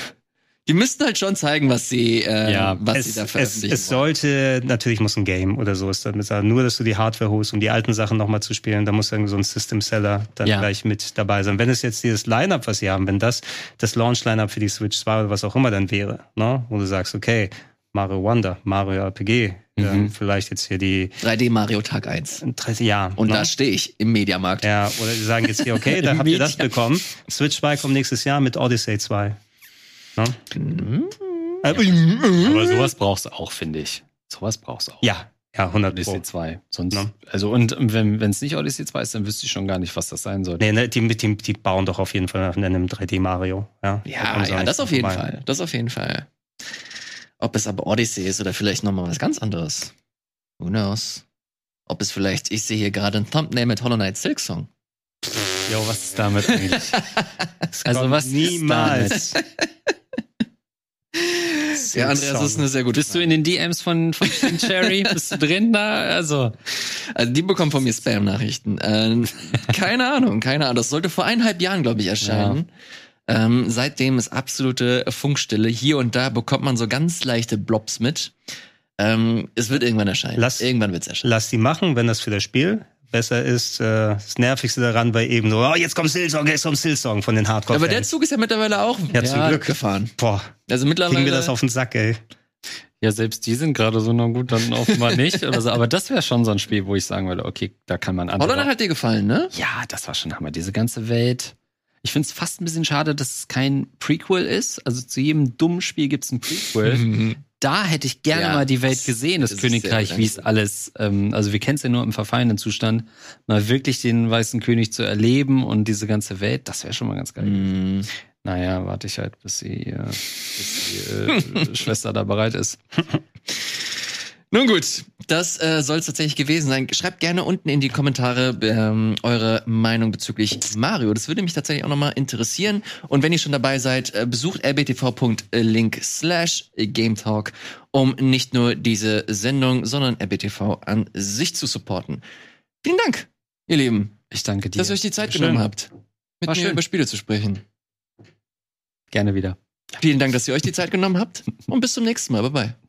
Die müssten halt schon zeigen, was sie, äh, Ja, was es, sie da es, veröffentlichen es wollen. sollte, natürlich muss ein Game oder so ist damit sagen. Nur, dass du die Hardware holst, um die alten Sachen nochmal zu spielen, da muss irgendwie so ein System Seller dann Ja. gleich mit dabei sein. Wenn es jetzt dieses Line-Up, was sie haben, wenn das das Launch-Line-Up für die Switch 2 oder was auch immer dann wäre, ne? wo du sagst, okay, Mario Wonder, Mario RPG, ähm, Mhm. vielleicht jetzt hier die 3D Mario Tag 1. 30 Jahre. Und ne? da stehe ich im Mediamarkt. Ja, oder sie sagen jetzt hier, okay, da habt ihr das bekommen. Switch 2 kommt nächstes Jahr mit Odyssey 2. Ne? Mhm. Äh, Aber sowas brauchst du auch, finde ich. Sowas brauchst du auch. Ja, ja, 100 Pro. Odyssey 2. Sonst, Ja. also, und wenn es nicht Odyssey 2 ist, dann wüsste ich schon gar nicht, was das sein soll. Nee, ne, die, die, die bauen doch auf jeden Fall nach einem 3D Mario. Ja, Da Ja, ja, das auf jeden vorbei. Fall. Das auf jeden Fall. Ob es aber Odyssey ist oder vielleicht nochmal was ganz anderes. Who knows? Ob es vielleicht, ich sehe hier gerade ein Thumbnail mit Hollow Knight Silk Song. Jo, was ist damit eigentlich? also, was niemals. ist damit? Ja, Andreas, das ist eine sehr gute Bist du in den DMs von, von Cherry? Bist du drin da? Also, Also die bekommen von mir Spam-Nachrichten. Ähm, keine Ahnung, keine Ahnung. Das sollte vor eineinhalb Jahren, glaube ich, erscheinen. Ähm, seitdem ist absolute Funkstille. Hier und da bekommt man so ganz leichte Blobs mit. Ähm, es wird irgendwann erscheinen. Lass- irgendwann wird's erscheinen. Lass die machen, wenn das für das Spiel besser ist. Äh, das Nervigste daran war eben so, oh, jetzt kommt Silsong, jetzt kommt Silsong von den hardcore Aber der Zug ist ja mittlerweile auch Ja, zum Glück. gefahren. Boah, Also mittlerweile. kriegen wir das auf den Sack, ey. ja, selbst die sind gerade so, na gut, dann offenbar nicht oder so. Aber das wäre schon so ein Spiel, wo ich sagen würde, okay, da kann man Knight andere. hat dir gefallen, ne? Ja, das war schon Hammer. Diese ganze Welt. Ich finde es fast ein bisschen schade, dass es kein Prequel ist. Also zu jedem dummen Spiel gibt es ein Prequel. da hätte ich gerne Ja, mal die Welt gesehen, das, das Königreich, wie es alles, ähm, also wir kennen es ja nur im verfallenen Zustand, mal wirklich den Weißen König zu erleben und diese ganze Welt, das wäre schon mal ganz geil. Mm. Naja, warte ich halt, bis die, äh, bis die äh, Schwester da bereit ist. Nun gut, das äh, soll es tatsächlich gewesen sein. Schreibt gerne unten in die Kommentare ähm, eure Meinung bezüglich Mario. Das würde mich tatsächlich auch nochmal interessieren. Und wenn ihr schon dabei seid, äh, besucht rbtv.link slash gametalk, um nicht nur diese Sendung, sondern rbtv an sich zu supporten. Vielen Dank, ihr Lieben. Ich danke dir. Dass ihr euch die Zeit schön. genommen habt, mit War mir schön. über Spiele zu sprechen. Gerne wieder. Vielen Dank, dass ihr euch die Zeit genommen habt. Und bis zum nächsten Mal. Bye bye.